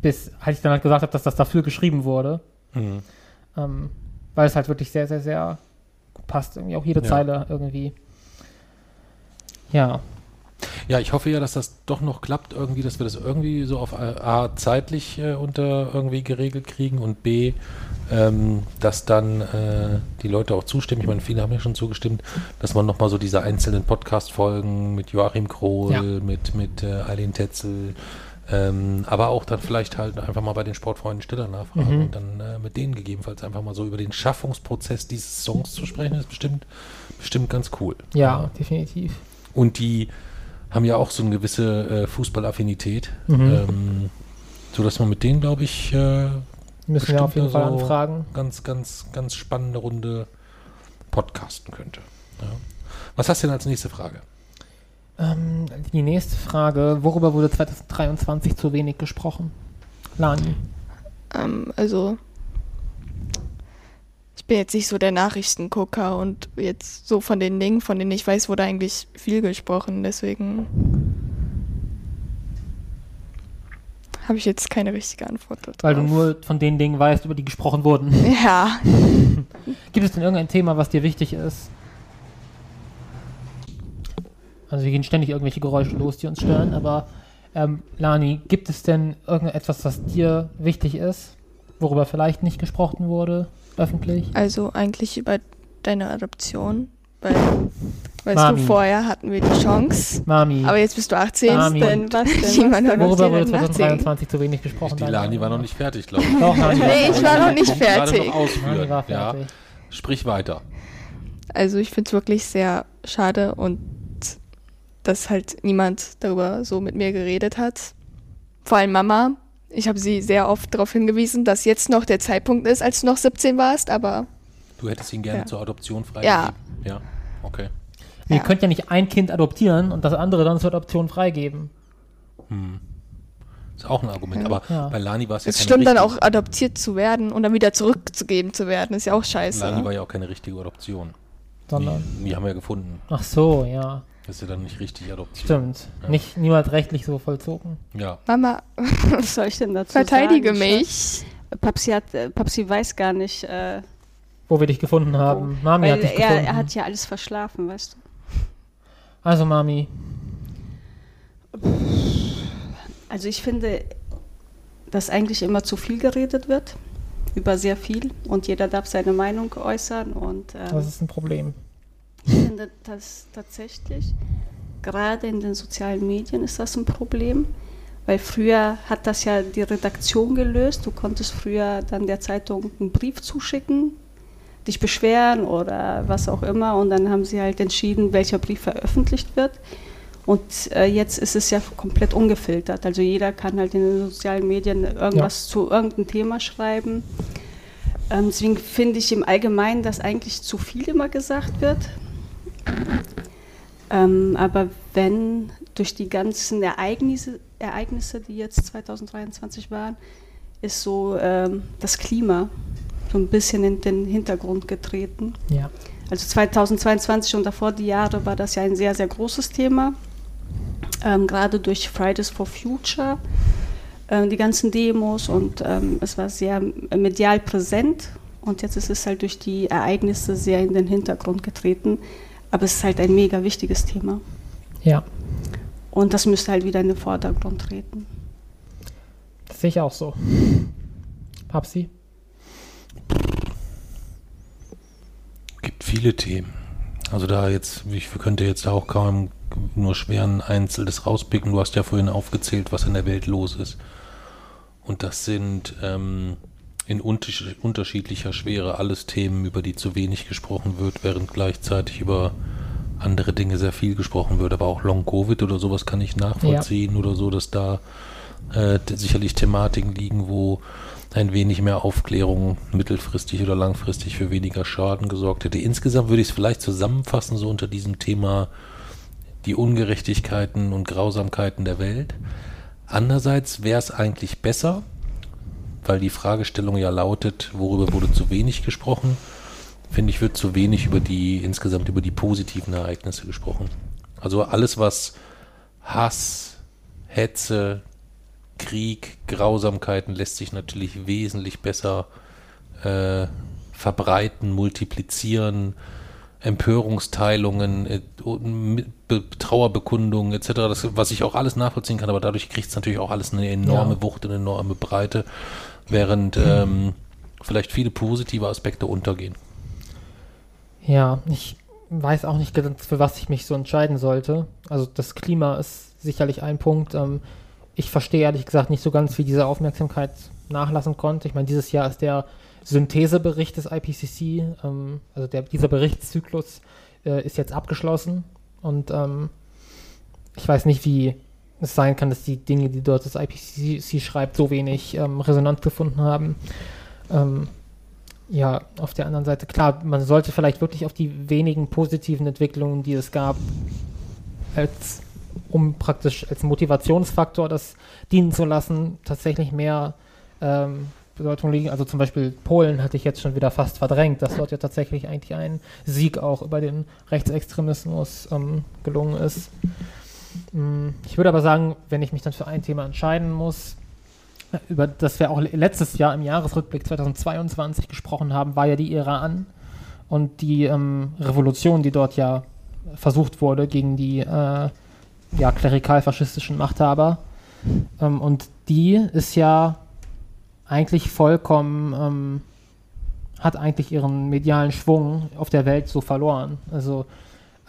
bis halt ich dann halt gesagt habe, dass das dafür geschrieben wurde. Mhm. Ähm, weil es halt wirklich sehr, sehr, sehr gut passt. Irgendwie auch jede Ja. Zeile irgendwie. Ja. Ja, ich hoffe ja, dass das doch noch klappt, irgendwie, dass wir das irgendwie so auf A, zeitlich äh, unter irgendwie geregelt kriegen und B, ähm, dass dann äh, die Leute auch zustimmen. Ich meine, viele haben ja schon zugestimmt, dass man nochmal so diese einzelnen Podcast-Folgen mit Joachim Krohl, Ja. mit, mit äh, Eileen Tetzel, ähm, aber auch dann vielleicht halt einfach mal bei den Sportfreunden Stiller nachfragen Mhm. und dann äh, mit denen gegebenenfalls einfach mal so über den Schaffungsprozess dieses Songs zu sprechen, ist bestimmt, bestimmt ganz cool. Ja, definitiv. Und die haben ja auch so eine gewisse äh, Fußballaffinität, Mhm. ähm, so dass man mit denen, glaube ich, äh, Müssen wir auf jeden Fall also anfragen. ganz, ganz, ganz spannende Runde podcasten könnte. Ja. Was hast du denn als nächste Frage? Ähm, die nächste Frage: Worüber wurde 2023 zu wenig gesprochen? Lani. Ähm, also, ich bin jetzt nicht so der Nachrichtengucker und jetzt so von den Dingen, von denen ich weiß, wurde eigentlich viel gesprochen. Deswegen habe ich jetzt keine richtige Antwort darauf. Weil du nur von den Dingen weißt, über die gesprochen wurden. Ja, (laughs) Gibt es denn irgendein Thema, was dir wichtig ist? Also hier gehen ständig irgendwelche Geräusche los, die uns stören, aber ähm, Lani, gibt es denn irgendetwas, was dir wichtig ist, worüber vielleicht nicht gesprochen wurde, öffentlich? also eigentlich über deine Adoption. Weil, weißt Mami. du, vorher hatten wir die Chance. Mami, Aber jetzt bist du 18. Mami. und denn, was denn, (laughs) was niemand worüber wurde dann nachdenken. 2023 zu wenig gesprochen? Die Lani war noch nicht fertig, glaube ich. Doch, Lani war Nee, ich war noch nicht fertig. Noch. Lani war ja. fertig. Sprich weiter. Also ich finde es wirklich sehr schade und dass halt niemand darüber so mit mir geredet hat. Vor allem Mama. Ich habe sie sehr oft darauf hingewiesen, dass jetzt noch der Zeitpunkt ist, als du noch 17 warst, aber Du hättest ihn gerne Ja. zur Adoption Ja. freigegeben. Ja. Okay. Ihr Ja. könnt ja nicht ein Kind adoptieren und das andere dann zur Adoption freigeben. Ist auch ein Argument. Ja. Aber Ja. bei Lani war es ja es schlimm, dann auch adoptiert zu werden und dann wieder zurückzugeben zu werden. Ist ja auch scheiße. Lani war ja auch keine richtige Adoption. Sondern. Die, die haben wir ja gefunden. Ach so, ja. Das ist ja dann nicht richtig Adoption. Stimmt. Ja. Nicht niemals rechtlich so vollzogen. Ja. Mama, (laughs) Was soll ich denn dazu verteidige sagen? mich. Papsi, hat, äh, Papsi weiß gar nicht, äh, Wo wir dich gefunden haben. Mami weil hat dich er, gefunden. er hat ja alles verschlafen, weißt du. also Mami, Also ich finde, dass eigentlich immer zu viel geredet wird, über sehr viel und jeder darf seine Meinung äußern und ähm, das ist ein Problem. Ich finde das tatsächlich, gerade in den sozialen Medien ist das ein Problem, weil früher hat das ja die Redaktion gelöst, du konntest früher dann der Zeitung einen Brief zuschicken, dich beschweren oder was auch immer und dann haben sie halt entschieden, welcher Brief veröffentlicht wird. Und äh, jetzt ist es ja komplett ungefiltert. Also jeder kann halt in den sozialen Medien irgendwas zu irgendeinem Thema schreiben. Ähm, deswegen finde ich im Allgemeinen, dass eigentlich zu viel immer gesagt wird. Ähm, aber wenn durch die ganzen Ereignisse, Ereignisse, die jetzt 2023 waren, ist so ähm, das Klima so ein bisschen in den Hintergrund getreten. Ja. Also 2022 und davor die Jahre war das ja ein sehr, sehr großes Thema. Ähm, gerade durch Fridays for Future, äh, die ganzen Demos und ähm, es war sehr medial präsent. Und jetzt ist es halt durch die Ereignisse sehr in den Hintergrund getreten. Aber es ist halt ein mega wichtiges Thema. Ja, Und das müsste halt wieder in den Vordergrund treten. das sehe ich auch so. Papsi? gibt viele Themen. Also da jetzt, ich könnte jetzt auch kaum nur schwer ein einzelnes rauspicken. Du hast ja vorhin aufgezählt, was in der Welt los ist. Und das sind ähm, in unterschied- unterschiedlicher Schwere alles Themen, über die zu wenig gesprochen wird, während gleichzeitig über andere Dinge sehr viel gesprochen wird. Aber auch Long Covid oder sowas kann ich nachvollziehen oder so, dass da äh, sicherlich Thematiken liegen, wo ein wenig mehr Aufklärung mittelfristig oder langfristig für weniger Schaden gesorgt hätte. Insgesamt würde ich es vielleicht zusammenfassen, so unter diesem Thema die Ungerechtigkeiten und Grausamkeiten der Welt. Andererseits wäre es eigentlich besser, weil die Fragestellung ja lautet, worüber wurde zu wenig gesprochen, finde ich, wird zu wenig über die, insgesamt über die positiven Ereignisse gesprochen. Also alles, was Hass, Hetze, Krieg, Grausamkeiten lässt sich natürlich wesentlich besser äh, verbreiten, multiplizieren, Empörungsteilungen, äh, Trauerbekundungen etc., das, was ich auch alles nachvollziehen kann, aber dadurch kriegt es natürlich auch alles eine enorme Ja. Wucht, eine enorme Breite, während ähm, vielleicht viele positive Aspekte untergehen. Ja, ich weiß auch nicht für was ich mich so entscheiden sollte. Also das Klima ist sicherlich ein Punkt. Ähm, ich verstehe ehrlich gesagt nicht so ganz, wie diese Aufmerksamkeit nachlassen konnte. Ich meine, dieses Jahr ist der Synthesebericht des IPCC, ähm, also der, dieser Berichtszyklus äh, ist jetzt abgeschlossen und ähm, ich weiß nicht, wie es sein kann, dass die Dinge, die dort das IPCC schreibt, so wenig ähm, Resonanz gefunden haben. Ähm, ja, auf der anderen Seite, klar, man sollte vielleicht wirklich auf die wenigen positiven Entwicklungen, die es gab, als um praktisch als Motivationsfaktor das dienen zu lassen, tatsächlich mehr ähm, Bedeutung liegen. Also zum Beispiel Polen hatte ich jetzt schon wieder fast verdrängt, dass dort ja tatsächlich eigentlich ein Sieg auch über den Rechtsextremismus ähm, gelungen ist. Mm, Ich würde aber sagen, wenn ich mich dann für ein Thema entscheiden muss, über das wir auch letztes Jahr im Jahresrückblick 2022 gesprochen haben, war ja die Iran und die ähm, Revolution, die dort ja versucht wurde gegen die äh, ja, klerikal-faschistischen Machthaber. Ähm, und die ist ja eigentlich vollkommen, ähm, hat eigentlich ihren medialen Schwung auf der Welt so verloren. Also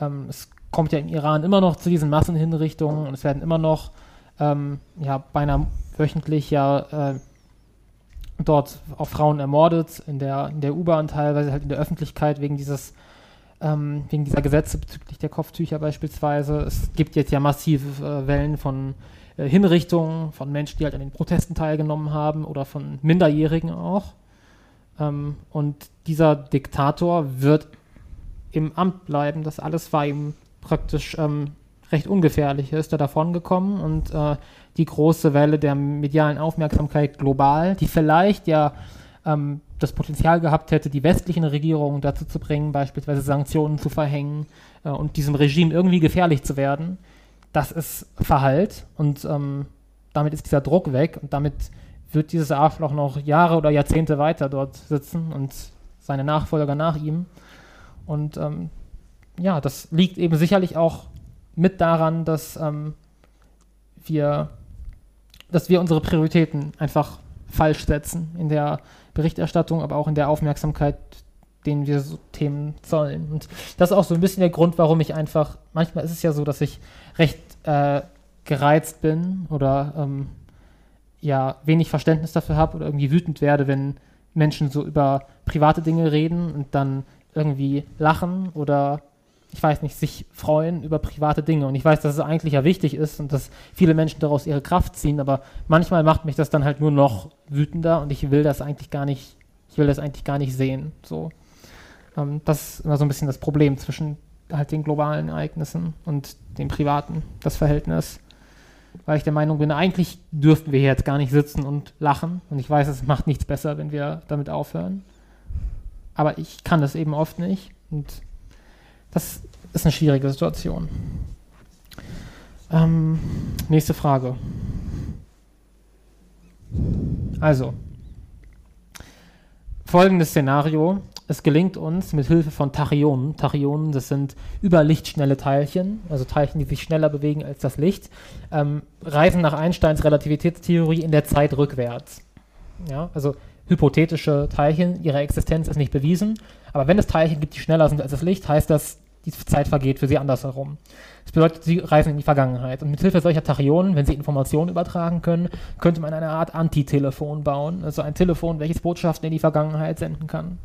ähm, es kommt ja im Iran immer noch zu diesen Massenhinrichtungen und es werden immer noch ähm, ja, beinahe wöchentlich ja äh, dort auch Frauen ermordet, in der, in der U-Bahn teilweise halt in der Öffentlichkeit wegen dieses ähm, wegen dieser Gesetze bezüglich der Kopftücher beispielsweise. Es gibt jetzt ja massive äh, Wellen von äh, Hinrichtungen von Menschen, die halt an den Protesten teilgenommen haben oder von Minderjährigen auch. Ähm, und dieser Diktator wird im Amt bleiben. Das alles war ihm praktisch ähm, recht ungefährlich. Er ist da davon gekommen und äh, die große Welle der medialen Aufmerksamkeit global, die vielleicht ja ähm, das Potenzial gehabt hätte, die westlichen Regierungen dazu zu bringen, beispielsweise Sanktionen zu verhängen äh, und diesem Regime irgendwie gefährlich zu werden, das ist verhallt und ähm, damit ist dieser Druck weg und damit wird dieses Arschloch noch Jahre oder Jahrzehnte weiter dort sitzen und seine Nachfolger nach ihm. Und ähm, ja, das liegt eben sicherlich auch mit daran, dass ähm, wir, dass wir unsere Prioritäten einfach falsch setzen in der Berichterstattung, aber auch in der Aufmerksamkeit, denen wir so Themen zollen. Und das ist auch so ein bisschen der Grund, warum ich einfach, manchmal ist es ja so, dass ich recht äh, gereizt bin oder ähm, ja wenig Verständnis dafür habe oder irgendwie wütend werde, wenn Menschen so über private Dinge reden und dann irgendwie lachen oder ich weiß nicht, sich freuen über private Dinge. Und ich weiß, dass es eigentlich ja wichtig ist und dass viele Menschen daraus ihre Kraft ziehen, aber manchmal macht mich das dann halt nur noch wütender und ich will das eigentlich gar nicht, ich will das eigentlich gar nicht sehen. So. Ähm, das ist immer so ein bisschen das Problem zwischen halt den globalen Ereignissen und dem privaten, das Verhältnis. Weil ich der Meinung bin, eigentlich dürften wir hier jetzt gar nicht sitzen und lachen. Und ich weiß, es macht nichts besser, wenn wir damit aufhören. aber ich kann das eben oft nicht. Und das ist eine schwierige Situation. Ähm, nächste Frage. Also, folgendes Szenario. Es gelingt uns mit Hilfe von Tachyonen, Tachyonen, das sind überlichtschnelle Teilchen, also Teilchen, die sich schneller bewegen als das Licht, ähm, reisen nach Einsteins Relativitätstheorie in der Zeit rückwärts. Ja, also hypothetische Teilchen, ihre Existenz ist nicht bewiesen, aber wenn es Teilchen gibt, die schneller sind als das Licht, heißt das, die Zeit vergeht für sie andersherum. Das bedeutet, sie reisen in die Vergangenheit. Und mit Hilfe solcher Tachyonen, wenn sie Informationen übertragen können, könnte man eine Art Antitelefon bauen. Also ein Telefon, welches Botschaften in die Vergangenheit senden kann.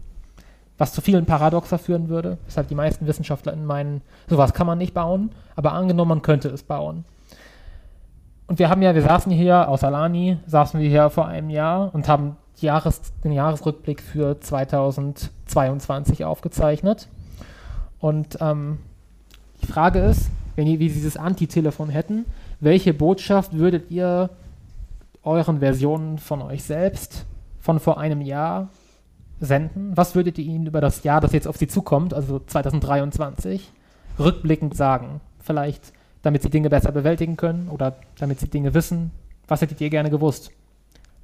Was zu vielen Paradoxer führen würde, weshalb die meisten Wissenschaftler meinen, sowas kann man nicht bauen, aber angenommen, man könnte es bauen. Und wir haben ja, wir saßen hier, außer Lani, saßen wir hier vor einem Jahr und haben Jahres, den Jahresrückblick für 2022 aufgezeichnet. Und ähm, die Frage ist, wenn ihr dieses Anti-Telefon hätten, welche Botschaft würdet ihr euren Versionen von euch selbst von vor einem Jahr senden? Was würdet ihr ihnen über das Jahr, das jetzt auf sie zukommt, also 2023, rückblickend sagen? Vielleicht, damit sie Dinge besser bewältigen können oder damit sie Dinge wissen. Was hättet ihr gerne gewusst?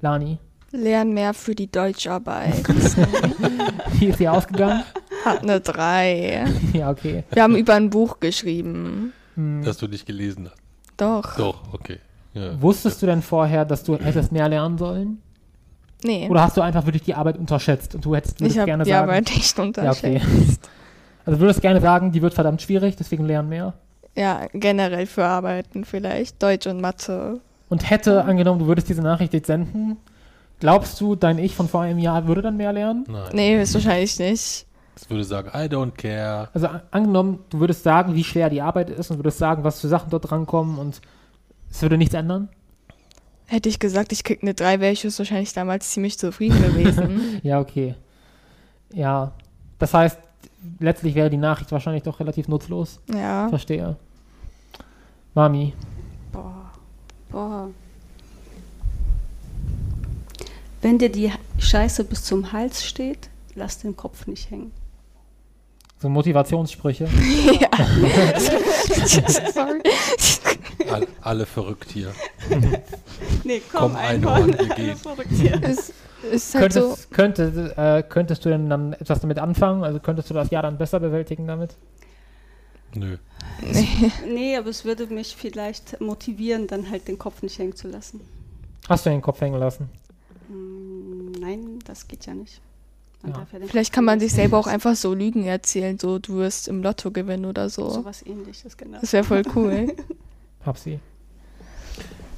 Lani? Lern mehr für die Deutscharbeit. (laughs) Wie ist sie ausgegangen? Hat eine 3. Ja, okay. Wir haben über ein Buch geschrieben. Hm. Dass du nicht gelesen hast. Doch. Doch, okay. Ja. Wusstest du denn vorher, dass du hättest mehr lernen sollen? Nee. Oder hast du einfach wirklich die Arbeit unterschätzt und du hättest ich habe gerne die sagen, Arbeit nicht ja, unterschätzt. okay. (laughs) Also würdest gerne sagen, die wird verdammt schwierig, deswegen lernen mehr. Ja, generell für Arbeiten vielleicht. Deutsch und Mathe. Und hätte angenommen, du würdest diese Nachricht jetzt senden, glaubst du, dein Ich von vor einem Jahr würde dann mehr lernen? Nein. Nee, höchstwahrscheinlich nicht. Das würde sagen, I don't care. Also angenommen, du würdest sagen, wie schwer die Arbeit ist und würdest sagen, was für Sachen dort drankommen und es würde nichts ändern? Hätte ich gesagt, ich krieg eine 3, wäre ich wahrscheinlich damals ziemlich zufrieden gewesen. (laughs) Ja, okay. Ja, das heißt, letztlich wäre die Nachricht wahrscheinlich doch relativ nutzlos. ja. Verstehe. Mami, Boah. Boah. Wenn dir die Scheiße bis zum Hals steht, lass den Kopf nicht hängen. So Motivationssprüche. Sorry. All, alle verrückt hier. Nee, Komm, Einhorn, ihr geht. Es ist halt so. Könntest, könnte, äh, könntest du denn dann etwas damit anfangen? Also könntest du das Jahr dann besser bewältigen damit? Nö. Nee, aber es würde mich vielleicht motivieren, dann halt den Kopf nicht hängen zu lassen. Hast du den Kopf hängen lassen? Hm, Nein, das geht ja nicht. Ja. Vielleicht kann man sich selber auch einfach so Lügen erzählen, so du wirst im Lotto gewinnen oder lassen. so. Sowas ähnliches, genau. Das wäre voll cool. (laughs) Hab sie.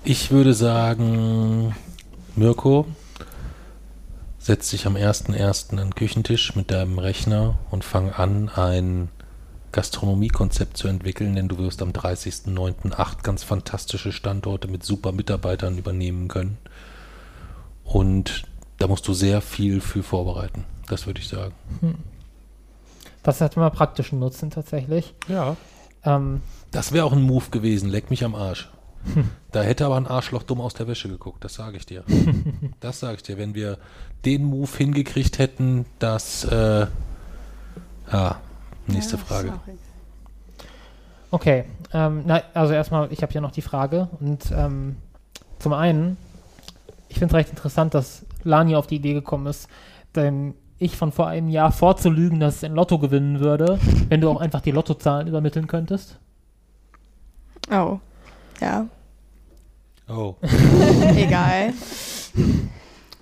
Ich würde sagen, Mirko, setz dich am 1.1. an den Küchentisch mit deinem Rechner und fang an, ein Gastronomiekonzept zu entwickeln, denn du wirst am 30.09. acht ganz fantastische Standorte mit super Mitarbeitern übernehmen können. Und da musst du sehr viel für vorbereiten. Das würde ich sagen. Das hat immer praktischen Nutzen tatsächlich. Ja. Ähm, Das wäre auch ein Move gewesen, leck mich am Arsch. Da hätte aber ein Arschloch dumm aus der Wäsche geguckt, das sage ich dir. (laughs) Das sage ich dir. Wenn wir den Move hingekriegt hätten, dass. Äh, ja, nächste Ja, Frage. okay. Ähm, na, also erstmal, ich habe ja noch die Frage. Und ähm, zum einen, ich finde es recht interessant, dass Lani auf die Idee gekommen ist, denn ich von vor einem Jahr vorzulügen, dass es ein Lotto gewinnen würde, wenn du auch einfach die Lottozahlen übermitteln könntest. Oh. Ja. Oh. (laughs) Egal.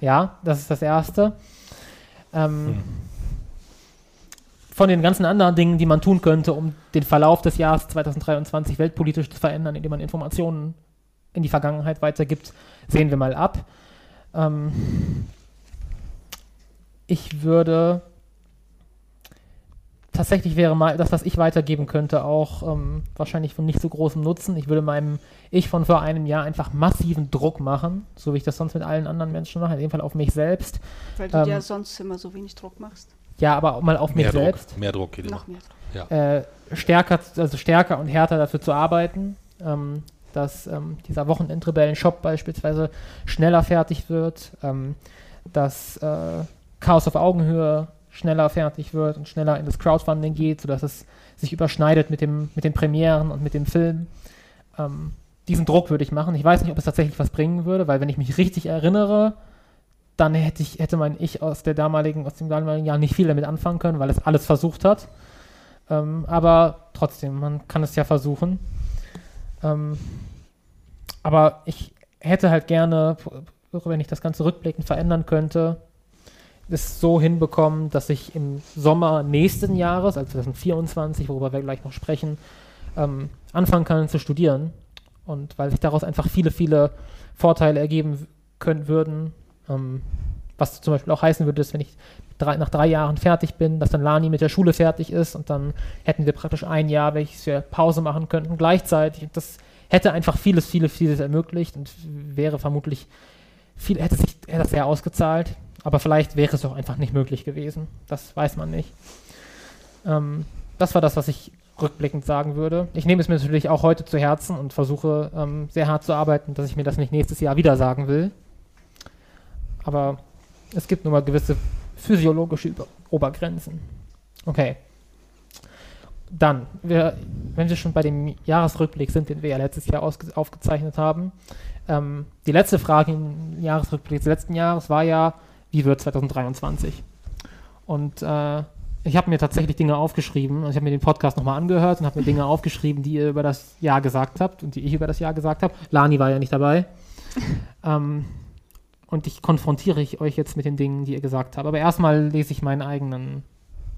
Ja, das ist das Erste. Ähm, Hm. Von den ganzen anderen Dingen, die man tun könnte, um den Verlauf des Jahres 2023 weltpolitisch zu verändern, indem man Informationen in die Vergangenheit weitergibt, sehen wir mal ab. Ähm, ich würde tatsächlich wäre mal das, was ich weitergeben könnte, auch ähm, wahrscheinlich von nicht so großem Nutzen. Ich würde meinem Ich von vor einem Jahr einfach massiven Druck machen, so wie ich das sonst mit allen anderen Menschen mache, in dem Fall auf mich selbst. Weil du Ähm, dir sonst immer so wenig Druck machst. Ja, aber auch mal auf mich Mehr selbst. Druck. Mehr Druck geht immer. Noch mehr Druck. Äh, stärker, also stärker und härter dafür zu arbeiten, ähm, dass ähm, dieser Wochenendrebellen-Shop beispielsweise schneller fertig wird, ähm, dass äh, Chaos auf Augenhöhe schneller fertig wird und schneller in das Crowdfunding geht, sodass es sich überschneidet mit, dem, mit den Premieren und mit dem Film. Ähm, diesen Druck würde ich machen. Ich weiß nicht, ob es tatsächlich was bringen würde, weil wenn ich mich richtig erinnere, dann hätte ich, hätte mein Ich aus der damaligen, aus dem damaligen Jahr nicht viel damit anfangen können, weil es alles versucht hat. Ähm, aber trotzdem, man kann es ja versuchen. Ähm, aber ich hätte halt gerne, wenn ich das Ganze rückblickend verändern könnte, es so hinbekommen, dass ich im Sommer nächsten Jahres, also 2024, worüber wir gleich noch sprechen, ähm, anfangen kann zu studieren. Und weil sich daraus einfach viele, viele Vorteile ergeben können würden, ähm, was zum Beispiel auch heißen würde, dass wenn ich drei, nach drei Jahren fertig bin, dass dann Lani mit der Schule fertig ist und dann hätten wir praktisch ein Jahr, welches wir Pause machen könnten gleichzeitig. Das hätte einfach vieles, vieles, vieles ermöglicht und wäre vermutlich viel, hätte sich hätte das sehr ausgezahlt, aber vielleicht wäre es auch einfach nicht möglich gewesen. Das weiß man nicht. Ähm, das war das, was ich rückblickend sagen würde. Ich nehme es mir natürlich auch heute zu Herzen und versuche ähm, sehr hart zu arbeiten, dass ich mir das nicht nächstes Jahr wieder sagen will. Aber es gibt nun mal gewisse physiologische Über Obergrenzen. Okay. Dann, wir, wenn wir schon bei dem Jahresrückblick sind, den wir ja letztes Jahr aufgezeichnet haben, ähm, die letzte Frage im Jahresrückblick des letzten Jahres war ja, wie wird 2023? Und äh, ich habe mir tatsächlich Dinge aufgeschrieben. Also ich habe mir den Podcast nochmal angehört und habe mir Dinge aufgeschrieben, die ihr über das Jahr gesagt habt und die ich über das Jahr gesagt habe. Lani war ja nicht dabei. ähm, und ich konfrontiere ich euch jetzt mit den Dingen, die ihr gesagt habt. Aber erstmal lese ich meinen eigenen,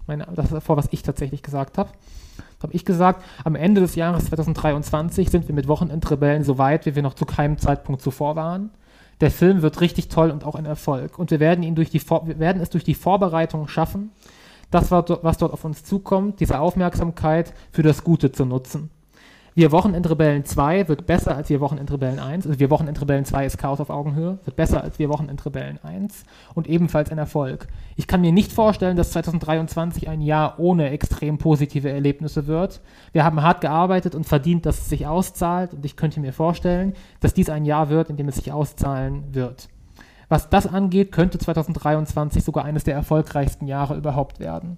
meine, das vor, was ich tatsächlich gesagt habe. Habe ich gesagt, am Ende des Jahres 2023 sind wir mit Wochenendrebellen so weit, wie wir noch zu keinem Zeitpunkt zuvor waren. Der Film wird richtig toll und auch ein Erfolg. Und wir werden, ihn durch die wir werden es durch die Vorbereitung schaffen, das, was dort auf uns zukommt, diese Aufmerksamkeit für das Gute zu nutzen. Wir Wochenendrebellen 2 wird besser als wir Wochenendrebellen 1. Also wir Wochenendrebellen 2 ist Chaos auf Augenhöhe, wird besser als wir Wochenendrebellen 1 und ebenfalls ein Erfolg. Ich kann mir nicht vorstellen, dass 2023 ein Jahr ohne extrem positive Erlebnisse wird. Wir haben hart gearbeitet und verdient, dass es sich auszahlt und ich könnte mir vorstellen, dass dies ein Jahr wird, in dem es sich auszahlen wird. Was das angeht, könnte 2023 sogar eines der erfolgreichsten Jahre überhaupt werden.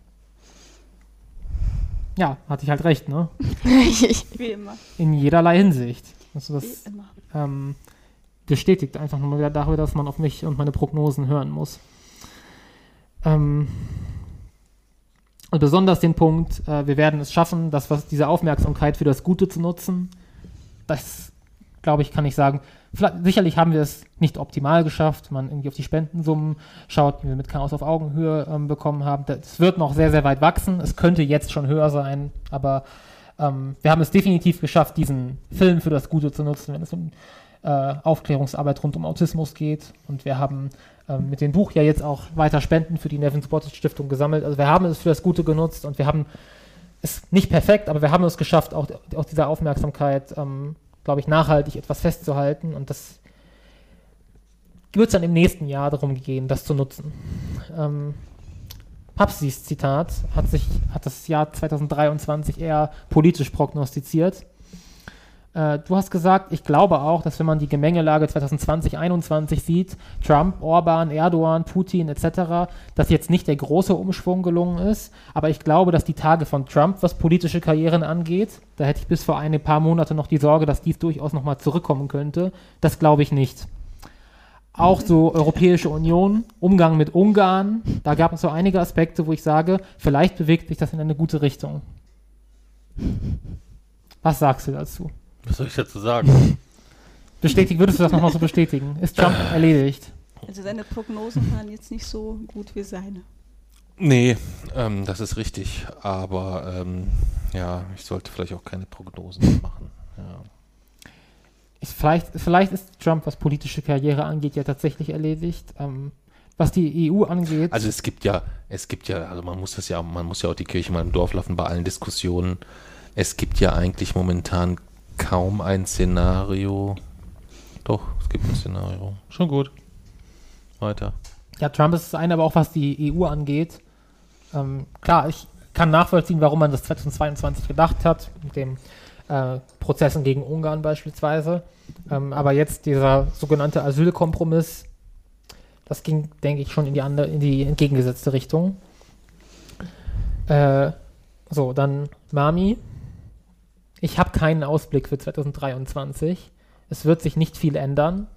Ja, hatte ich halt recht, ne? (laughs) Wie immer. In jederlei Hinsicht. Also das Wie immer. Ähm, bestätigt einfach nur wieder darüber, dass man auf mich und meine Prognosen hören muss. Ähm, und besonders den Punkt, äh, wir werden es schaffen, das, was, diese Aufmerksamkeit für das Gute zu nutzen. Das, glaube ich, kann ich sagen, sicherlich haben wir es nicht optimal geschafft. Man irgendwie auf die Spendensummen schaut, die wir mit Chaos auf Augenhöhe ähm, bekommen haben. Es wird noch sehr, sehr weit wachsen. Es könnte jetzt schon höher sein, aber ähm, wir haben es definitiv geschafft, diesen Film für das Gute zu nutzen, wenn es um äh, Aufklärungsarbeit rund um Autismus geht. Und wir haben ähm, mit dem Buch ja jetzt auch weiter Spenden für die Nevin Sports Stiftung gesammelt. Also wir haben es für das Gute genutzt und wir haben es nicht perfekt, aber wir haben es geschafft, auch, auch diese Aufmerksamkeit ähm, glaube ich, nachhaltig etwas festzuhalten und das wird es dann im nächsten Jahr darum gehen, das zu nutzen. Ähm, Papsis Zitat hat, sich, hat das Jahr 2023 eher politisch prognostiziert. Äh, du hast gesagt, ich glaube auch, dass wenn man die Gemengelage 2020, 2021 sieht, Trump, Orban, Erdogan, Putin etc., dass jetzt nicht der große Umschwung gelungen ist. Aber ich glaube, dass die Tage von Trump, was politische Karrieren angeht, da hätte ich bis vor ein paar Monate noch die Sorge, dass dies durchaus nochmal zurückkommen könnte. Das glaube ich nicht. Auch so Europäische Union, Umgang mit Ungarn, da gab es so einige Aspekte, wo ich sage, vielleicht bewegt sich das in eine gute Richtung. Was sagst du dazu? Was soll ich dazu sagen? (laughs) Bestätigen, würdest du das nochmal so bestätigen? Ist Trump erledigt? Also seine Prognosen waren jetzt nicht so gut wie seine. Nee, ähm, das ist richtig. Aber ähm, ja, ich sollte vielleicht auch keine Prognosen machen. Ja. Ist vielleicht, vielleicht ist Trump, was politische Karriere angeht, ja tatsächlich erledigt. Ähm, was die EU angeht. Also es gibt ja, es gibt ja, also man muss das ja, man muss ja auch die Kirche mal im Dorf lassen bei allen Diskussionen. Es gibt ja eigentlich momentan kaum ein Szenario. Doch, es gibt ein Szenario. Schon gut. Weiter. Ja, Trump ist das eine, aber auch was die EU angeht. Ähm, klar, ich kann nachvollziehen, warum man das 2022 gedacht hat, mit den äh, Prozessen gegen Ungarn beispielsweise. Ähm, aber jetzt dieser sogenannte Asylkompromiss, das ging, denke ich, schon in die andere, in die entgegengesetzte Richtung. Äh, so, dann Mami. Ich habe keinen Ausblick für 2023. Es wird sich nicht viel ändern.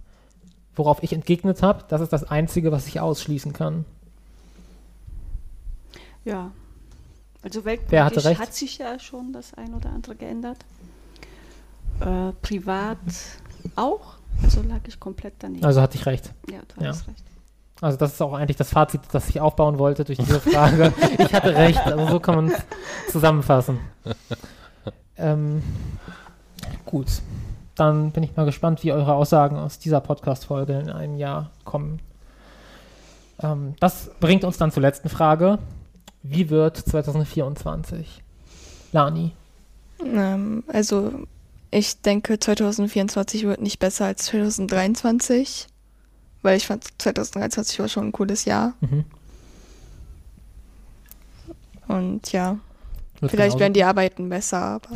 Worauf ich entgegnet habe, das ist das Einzige, was ich ausschließen kann. Ja. Also weltpolitisch hat sich ja schon das ein oder andere geändert. Äh, privat auch. Also lag ich komplett daneben. Also hatte ich recht. ja, du ja. hast recht. Also das ist auch eigentlich das Fazit, das ich aufbauen wollte durch diese Frage. ich hatte recht, also so kann man es (laughs) zusammenfassen. Ähm, gut, dann bin ich mal gespannt, wie eure Aussagen aus dieser Podcast-Folge in einem Jahr kommen. Ähm, das bringt uns dann zur letzten Frage. Wie wird 2024? Lani, Ähm, also ich denke, 2024 wird nicht besser als 2023, weil ich fand 2023 war schon ein cooles Jahr. mhm. Und ja, Wird's vielleicht werden die Arbeiten besser, aber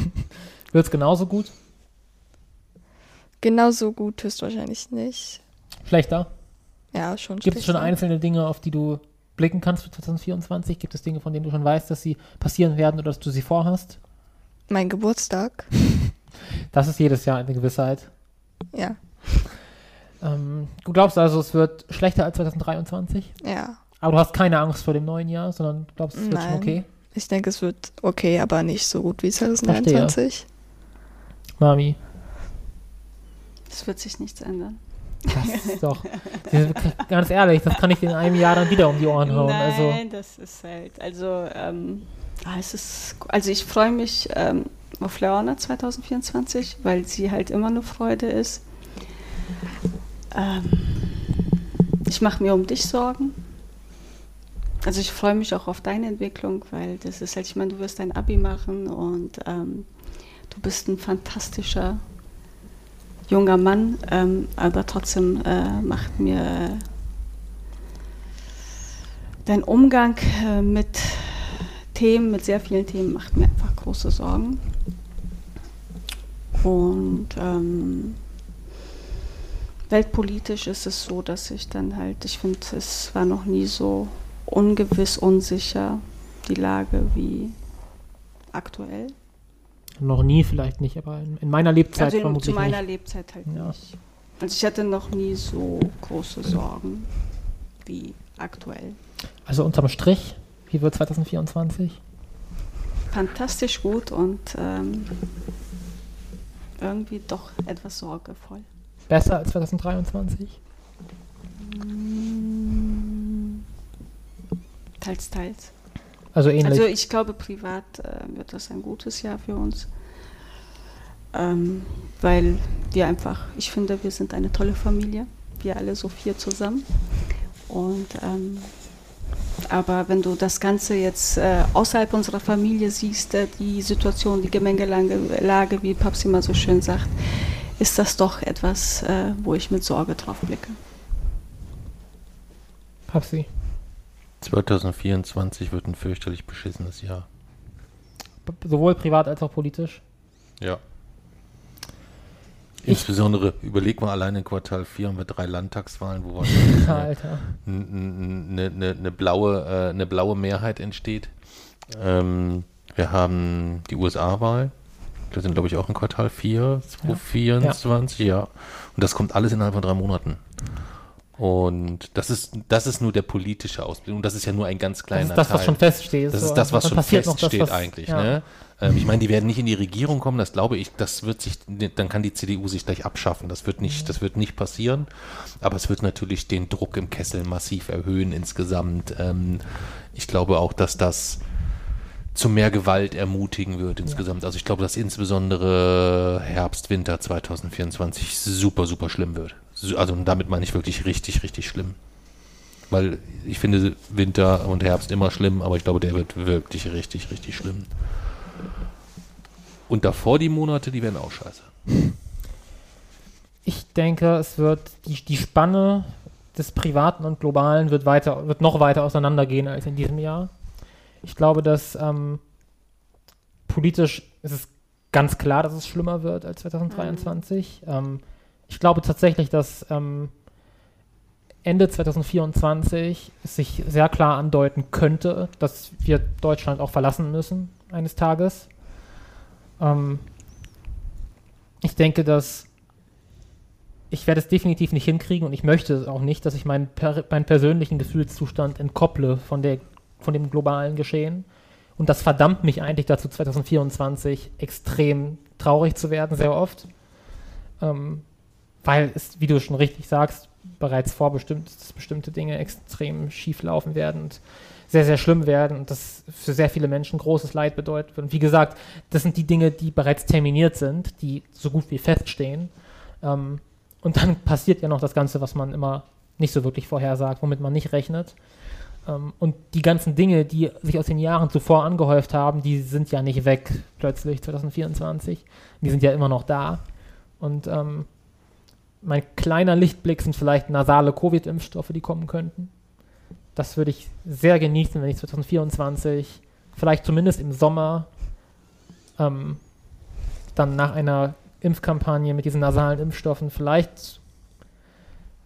(laughs) Wird's genauso gut? genauso gut höchstwahrscheinlich nicht. Schlechter? Ja, schon Gibt es schon einzelne Dinge, auf die du blicken kannst für 2024? Gibt es Dinge, von denen du schon weißt, dass sie passieren werden oder dass du sie vorhast? Mein Geburtstag. (laughs) Das ist jedes Jahr eine Gewissheit. Ja, Ähm, du glaubst also, es wird schlechter als 2023? ja. Aber du hast keine Angst vor dem neuen Jahr, sondern du glaubst, es wird schon Nein. okay? Ich denke, es wird okay, aber nicht so gut wie 2023. Mami, Es wird sich nichts ändern. das ist doch... ganz ehrlich, das kann ich dir in einem Jahr dann wieder um die Ohren hauen. Nein, Also, das ist halt, also, ähm, ah, es ist, also ich freue mich ähm, auf Leona 2024, weil sie halt immer eine Freude ist. Ähm, ich mache mir um dich Sorgen. Also ich freue mich auch auf deine Entwicklung, weil das ist halt, ich meine, du wirst dein Abi machen und ähm, du bist ein fantastischer junger Mann, ähm, aber trotzdem äh, macht mir dein Umgang äh, mit Themen, mit sehr vielen Themen, macht mir einfach große Sorgen. Und ähm, weltpolitisch ist es so, dass ich dann halt, ich finde, es war noch nie so ungewiss, unsicher die Lage wie aktuell. noch nie vielleicht nicht, aber in, in meiner Lebzeit Also in, vermutlich zu meiner nicht. Lebzeit halt Ja. nicht. Also ich hatte noch nie so große Sorgen wie aktuell. Also unterm Strich, wie wird 2024? fantastisch gut und ähm, irgendwie doch etwas sorgevoll. Besser als 2023? Teils, teils. Also ähnlich. Also ich glaube, privat äh, wird das ein gutes Jahr für uns, ähm, weil wir einfach, ich finde, wir sind eine tolle Familie, wir alle so vier zusammen. Und ähm, aber wenn du das Ganze jetzt äh, außerhalb unserer Familie siehst, äh, die Situation, die Gemengelage, Lage, wie Papsi immer so schön sagt, ist das doch etwas, äh, wo ich mit Sorge drauf blicke. Papsi. 2024 wird ein fürchterlich beschissenes Jahr. B- Sowohl privat als auch politisch. Ja. Ich- Insbesondere, überleg mal, allein in Quartal 4 haben wir drei Landtagswahlen, wo (laughs) eine, eine, eine, eine, blaue, äh, eine blaue Mehrheit entsteht. Ähm, wir haben die USA-Wahl. Das sind, glaube ich, auch in Quartal 4, 2024, ja. Und das kommt alles innerhalb von drei Monaten. Und das ist, das ist nur der politische Ausblick. Und das ist ja nur ein ganz Das kleiner ist das, Teil. was schon feststeht. Das ist das, was schon feststeht das, was- eigentlich. ja. Ne? Ähm, ich meine, die werden nicht in die Regierung kommen, das glaube ich, das wird sich, dann kann die CDU sich gleich abschaffen. Das wird nicht, das wird nicht passieren. Aber es wird natürlich den Druck im Kessel massiv erhöhen insgesamt. Ähm, ich glaube auch, dass das zu mehr Gewalt ermutigen wird insgesamt. Also ich glaube, dass insbesondere Herbst, Winter 2024 super, super schlimm wird. Also und damit meine ich wirklich richtig, richtig schlimm. Weil ich finde Winter und Herbst immer schlimm, aber ich glaube, der wird wirklich richtig, richtig schlimm. Und davor die Monate, die werden auch scheiße. Ich denke, es wird die, die Spanne des Privaten und Globalen wird weiter, wird noch weiter auseinandergehen als in diesem Jahr. Ich glaube, dass ähm, politisch ist es ganz klar, dass es schlimmer wird als 2023. Ähm, ich glaube tatsächlich, dass ähm, Ende 2024 es sich sehr klar andeuten könnte, dass wir Deutschland auch verlassen müssen eines Tages. Ähm, ich denke, dass ich werde es definitiv nicht hinkriegen und ich möchte es auch nicht, dass ich meinen, per, meinen persönlichen Gefühlszustand entkopple von, der, von dem globalen Geschehen. Und das verdammt mich eigentlich dazu, 2024 extrem traurig zu werden, sehr oft. Ähm, weil es, wie du schon richtig sagst, bereits vorbestimmt ist, dass bestimmte Dinge extrem schief laufen werden und sehr, sehr schlimm werden und das für sehr viele Menschen großes Leid bedeutet. Und wie gesagt, das sind die Dinge, die bereits terminiert sind, die so gut wie feststehen. Ähm, und dann (laughs) passiert ja noch das Ganze, was man immer nicht so wirklich vorhersagt, womit man nicht rechnet. Ähm, und die ganzen Dinge, die sich aus den Jahren zuvor angehäuft haben, die sind ja nicht weg plötzlich 2024. Die sind ja immer noch da. Und ähm, mein kleiner Lichtblick sind vielleicht nasale Covid-Impfstoffe, die kommen könnten. Das würde ich sehr genießen, wenn ich 2024, vielleicht zumindest im Sommer, ähm, dann nach einer Impfkampagne mit diesen nasalen Impfstoffen vielleicht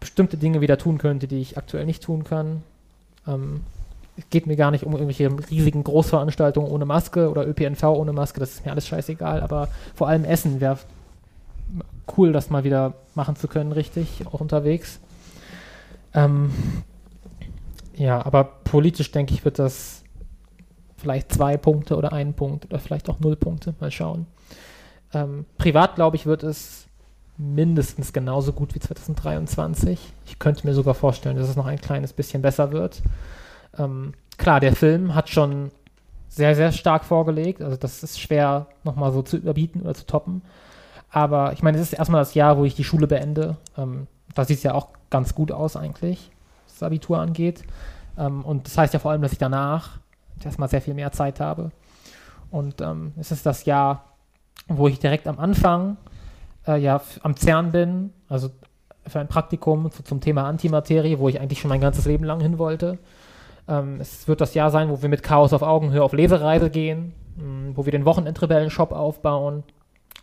bestimmte Dinge wieder tun könnte, die ich aktuell nicht tun kann. Ähm, es geht mir gar nicht um irgendwelche riesigen Großveranstaltungen ohne Maske oder ÖPNV ohne Maske, das ist mir alles scheißegal, aber vor allem Essen wäre cool, das mal wieder machen zu können, richtig, auch unterwegs. Ähm, ja, aber politisch denke ich, wird das vielleicht zwei Punkte oder ein Punkt oder vielleicht auch null Punkte. Mal schauen. Ähm, privat, glaube ich, wird es mindestens genauso gut wie 2023. Ich könnte mir sogar vorstellen, dass es noch ein kleines bisschen besser wird. Ähm, klar, der Film hat schon sehr, sehr stark vorgelegt. Also das ist schwer nochmal so zu überbieten oder zu toppen. Aber ich meine, es ist erstmal das Jahr, wo ich die Schule beende. Ähm, da sieht es ja auch ganz gut aus eigentlich, was das Abitur angeht. Ähm, und das heißt ja vor allem, dass ich danach erstmal sehr viel mehr Zeit habe. Und ähm, es ist das Jahr, wo ich direkt am Anfang äh, ja am CERN bin, also für ein Praktikum zu, zum Thema Antimaterie, wo ich eigentlich schon mein ganzes Leben lang hin wollte. Ähm, es wird das Jahr sein, wo wir mit Chaos auf Augenhöhe auf Lesereise gehen, mh, hm, wo wir den Wochenendrebellen-Shop aufbauen,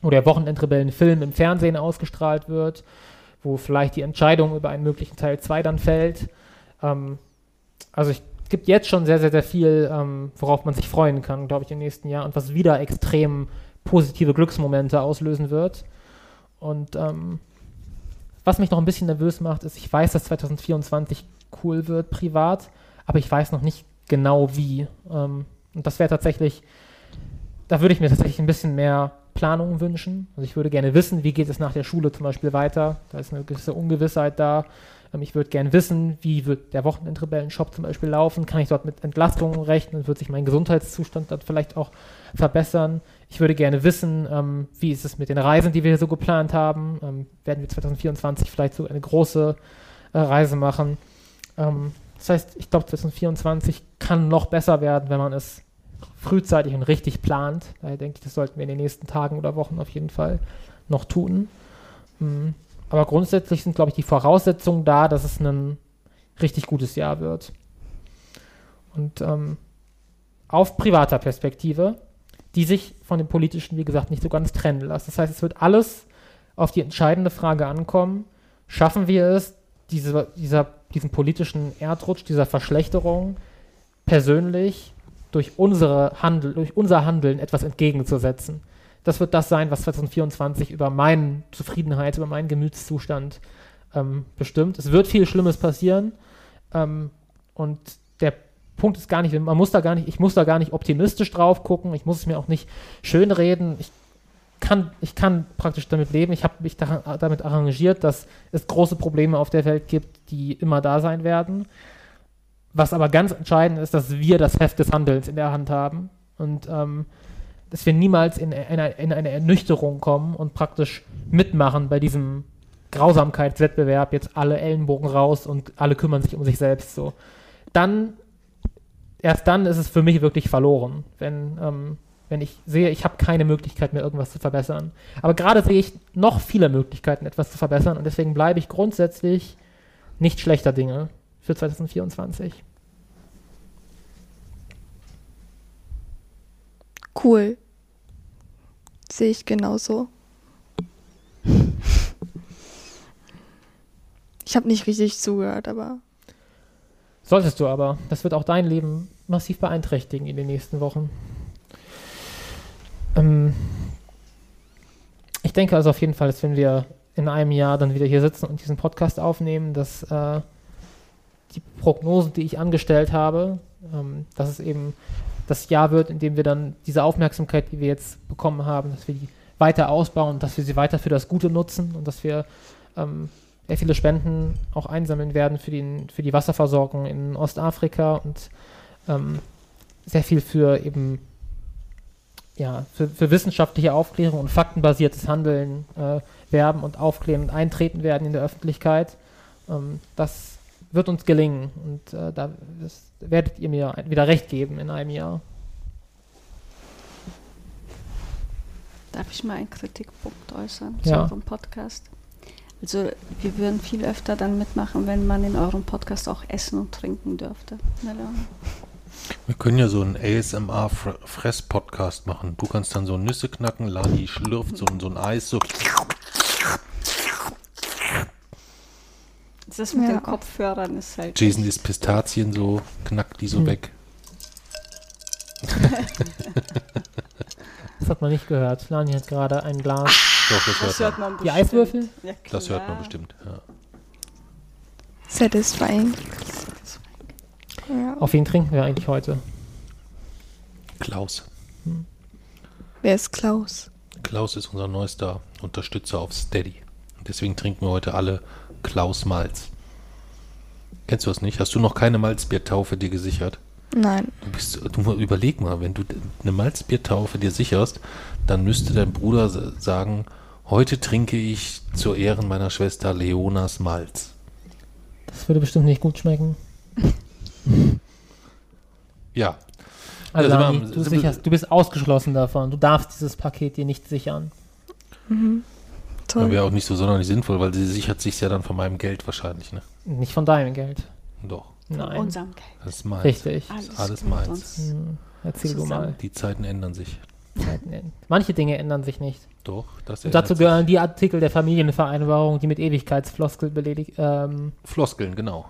wo der Wochenendrebellen-Film im Fernsehen ausgestrahlt wird, wo vielleicht die Entscheidung über einen möglichen Teil 2 dann fällt. Ähm, also es gibt jetzt schon sehr, sehr, sehr viel, ähm, worauf man sich freuen kann, glaube ich, im nächsten Jahr und was wieder extrem positive Glücksmomente auslösen wird. Und ähm, was mich noch ein bisschen nervös macht, ist, ich weiß, dass 2024 cool wird privat, aber ich weiß noch nicht genau wie. Ähm, und das wäre tatsächlich, da würde ich mir tatsächlich ein bisschen mehr Planung wünschen. Also ich würde gerne wissen, wie geht es nach der Schule zum Beispiel weiter. Da ist eine gewisse Ungewissheit da. Ähm, ich würde gerne wissen, wie wird der Wochenendrebellen-Shop zum Beispiel laufen. Kann ich dort mit Entlastungen rechnen? Wird sich mein Gesundheitszustand dort vielleicht auch verbessern? Ich würde gerne wissen, ähm, wie ist es mit den Reisen, die wir hier so geplant haben. Ähm, werden wir 2024 vielleicht so eine große äh, Reise machen? Das heißt, ich glaube, 2024 kann noch besser werden, wenn man es frühzeitig und richtig plant. Daher denke ich, das sollten wir in den nächsten Tagen oder Wochen auf jeden Fall noch tun. Mhm. Aber grundsätzlich sind, glaube ich, die Voraussetzungen da, dass es ein richtig gutes Jahr wird. Und ähm, auf privater Perspektive, die sich von dem politischen, wie gesagt, nicht so ganz trennen lässt. Das heißt, es wird alles auf die entscheidende Frage ankommen, schaffen wir es, diese, dieser, diesen politischen Erdrutsch, dieser Verschlechterung persönlich durch, unsere Handel, durch unser Handeln etwas entgegenzusetzen das wird das sein, was 2024 über meine Zufriedenheit, über meinen Gemütszustand ähm, bestimmt. Es wird viel Schlimmes passieren ähm, und der Punkt ist gar nicht, man muss da gar nicht, ich muss da gar nicht optimistisch drauf gucken, ich muss es mir auch nicht schönreden. Ich kann, ich kann praktisch damit leben. Ich habe mich da, damit arrangiert, dass es große Probleme auf der Welt gibt, die immer da sein werden. Was aber ganz entscheidend ist, dass wir das Heft des Handelns in der Hand haben. Und ähm, dass wir niemals in eine, in eine Ernüchterung kommen und praktisch mitmachen bei diesem Grausamkeitswettbewerb, jetzt alle Ellenbogen raus und alle kümmern sich um sich selbst so. Dann, erst dann ist es für mich wirklich verloren, wenn, ähm, wenn ich sehe, ich habe keine Möglichkeit mehr, irgendwas zu verbessern. Aber gerade sehe ich noch viele Möglichkeiten, etwas zu verbessern und deswegen bleibe ich grundsätzlich nicht schlechter Dinge für 2024. Cool. Sehe ich genauso. Ich habe nicht richtig zugehört, aber Solltest du aber. Das wird auch dein Leben massiv beeinträchtigen in den nächsten Wochen. Ähm, ich denke also auf jeden Fall, dass wenn wir in einem Jahr dann wieder hier sitzen und diesen Podcast aufnehmen, dass äh, die Prognosen, die ich angestellt habe, ähm, dass es eben das Jahr wird, in dem wir dann diese Aufmerksamkeit, die wir jetzt bekommen haben, dass wir die weiter ausbauen, dass wir sie weiter für das Gute nutzen und dass wir ähm, sehr viele Spenden auch einsammeln werden für, den, für die Wasserversorgung in Ostafrika und ähm, sehr viel für eben ja, für, für wissenschaftliche Aufklärung und faktenbasiertes Handeln äh, werben und aufklären und eintreten werden in der Öffentlichkeit. Ähm, das wird uns gelingen und äh, da das werdet ihr mir wieder recht geben in einem Jahr. Darf ich mal einen Kritikpunkt äußern Ja. zu eurem Podcast? Also wir würden viel öfter dann mitmachen, wenn man in eurem Podcast auch essen und trinken dürfte. Ne, Leon? Wir können ja so einen ASMR-Fress-Podcast machen. Du kannst dann so Nüsse knacken, Lani schlürft so, ein- so ein Eis, so. Das mit Ja. den Kopfhörern ist halt. Jason isst Pistazien so, knackt die so Hm. weg. (laughs) Das hat man nicht gehört. Lani hat gerade ein Glas. Doch, das Das hört hört man. man Die. Eiswürfel? Ja, Das hört man bestimmt. Ja. satisfying. Ja. Auf wen trinken wir eigentlich heute? Klaus. Wer ist Klaus? Klaus ist unser neuester Unterstützer auf Steady. Und deswegen trinken wir heute alle Klaus Malz. Kennst du das nicht? Hast du noch keine Malzbiertaufe dir gesichert? Nein. Du, bist, du überleg mal, wenn du eine Malzbiertaufe dir sicherst, dann müsste dein Bruder sagen, heute trinke ich zu Ehren meiner Schwester Leonas Malz. Das würde bestimmt nicht gut schmecken. (laughs) Ja, Also wir Lani, du, sicherst, du bist ausgeschlossen davon. Du darfst dieses Paket dir nicht sichern. Mhm. Das Toll. wäre auch nicht so sonderlich sinnvoll, weil sie sichert sich ja dann von meinem Geld wahrscheinlich, ne? Nicht von deinem Geld. Doch, Nein. Unserem Geld. das ist meins. Richtig. Alles, alles gehört meins. uns. Hm, erzähl du mal. Die Zeiten ändern sich. Manche Dinge ändern sich nicht. Doch, das Und dazu sich. gehören die Artikel der Familienvereinbarung, die mit Ewigkeitsfloskel belegt. Ähm, Floskeln, genau.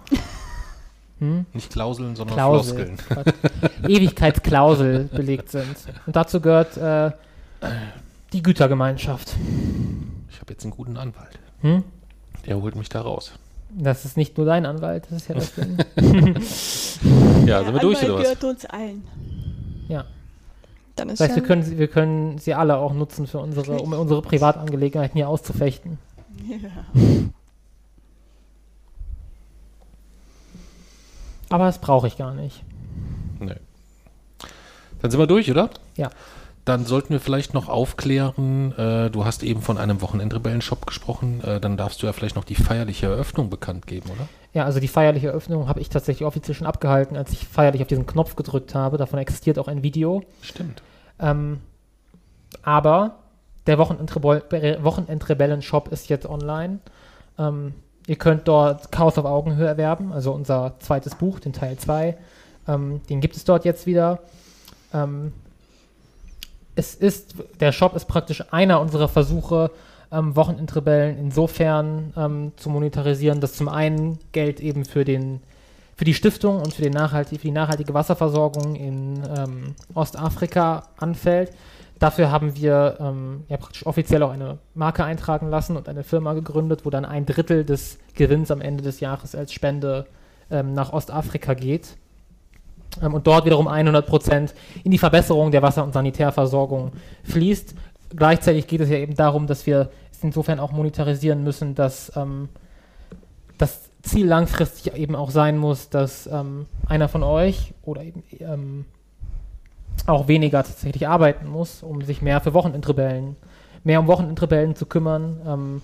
(laughs) hm? Nicht Klauseln, sondern Klausel. Floskeln. Ewigkeitsklausel (laughs) belegt sind. Und dazu gehört äh, die Gütergemeinschaft. Ich habe jetzt einen guten Anwalt. Hm? Der holt mich da raus. Das ist nicht nur dein Anwalt, das ist ja das (laughs) Ding. Ja, sind wir durch Anwalt oder was? gehört uns allen. Ja. Dann ist Das heißt, ja, wir können, sie, wir können sie alle auch nutzen, für unsere, um unsere Privatangelegenheiten hier auszufechten. Ja. Aber das brauche ich gar nicht. Nee. Dann sind wir durch, oder? Ja. Dann sollten wir vielleicht noch aufklären, äh, du hast eben von einem Wochenendrebellen-Shop gesprochen, äh, dann darfst du ja vielleicht noch die feierliche Eröffnung bekannt geben, oder? Ja, also die feierliche Eröffnung habe ich tatsächlich offiziell schon abgehalten, als ich feierlich auf diesen Knopf gedrückt habe. Davon existiert auch ein Video. Stimmt. Ähm, aber der Wochenendrebell- Wochenendrebellen-Shop ist jetzt online. Ähm, ihr könnt dort Chaos auf Augenhöhe erwerben, also unser zweites Buch, den Teil 2. Ähm, den gibt es dort jetzt wieder. Ähm, es ist, der Shop ist praktisch einer unserer Versuche, ähm, Wochenendrebellen insofern ähm, zu monetarisieren, dass zum einen Geld eben für den für die Stiftung und für, den nachhaltig, für die nachhaltige Wasserversorgung in ähm, Ostafrika anfällt. Dafür haben wir ähm, ja praktisch offiziell auch eine Marke eintragen lassen und eine Firma gegründet, wo dann ein Drittel des Gewinns am Ende des Jahres als Spende ähm, nach Ostafrika geht. Ähm, und dort wiederum 100 Prozent in die Verbesserung der Wasser- und Sanitärversorgung fließt. Gleichzeitig geht es ja eben darum, dass wir es insofern auch monetarisieren müssen, dass ähm, das Ziel langfristig eben auch sein muss, dass ähm, einer von euch oder eben ähm, auch weniger tatsächlich arbeiten muss, um sich mehr für Wochenendrebellen, mehr um Wochenendrebellen zu kümmern, ähm,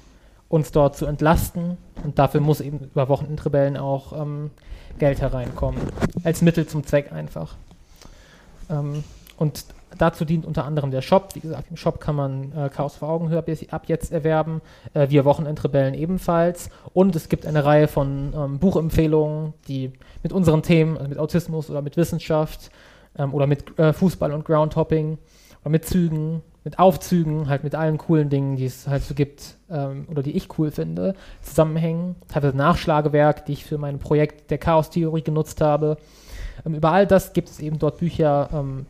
uns dort zu entlasten. Und dafür muss eben über Wochenendrebellen auch ähm, Geld hereinkommen. Als Mittel zum Zweck einfach. Ähm, und dazu dient unter anderem der Shop. Wie gesagt, im Shop kann man äh, Chaos vor Augenhöhe ab jetzt- erwerben. Äh, wir Wochenendrebellen ebenfalls. Und es gibt eine Reihe von ähm, Buchempfehlungen, die mit unseren Themen, also mit Autismus oder mit Wissenschaft ähm, oder mit äh, Fußball und Groundhopping oder mit Zügen, mit Aufzügen, halt mit allen coolen Dingen, die es halt so gibt ähm, oder die ich cool finde, zusammenhängen. Teilweise Nachschlagewerk, die ich für mein Projekt der Chaos-Theorie genutzt habe. Ähm, über all das gibt es eben dort Bücher, ähm,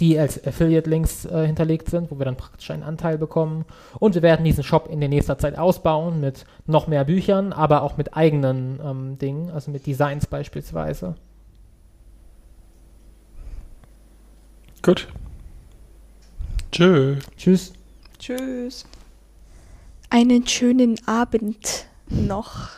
die als Affiliate-Links äh, hinterlegt sind, wo wir dann praktisch einen Anteil bekommen. Und wir werden diesen Shop in der nächster Zeit ausbauen mit noch mehr Büchern, aber auch mit eigenen ähm, Dingen, also mit Designs beispielsweise. Gut. Tschö. Tschüss. Tschüss. Einen schönen Abend noch.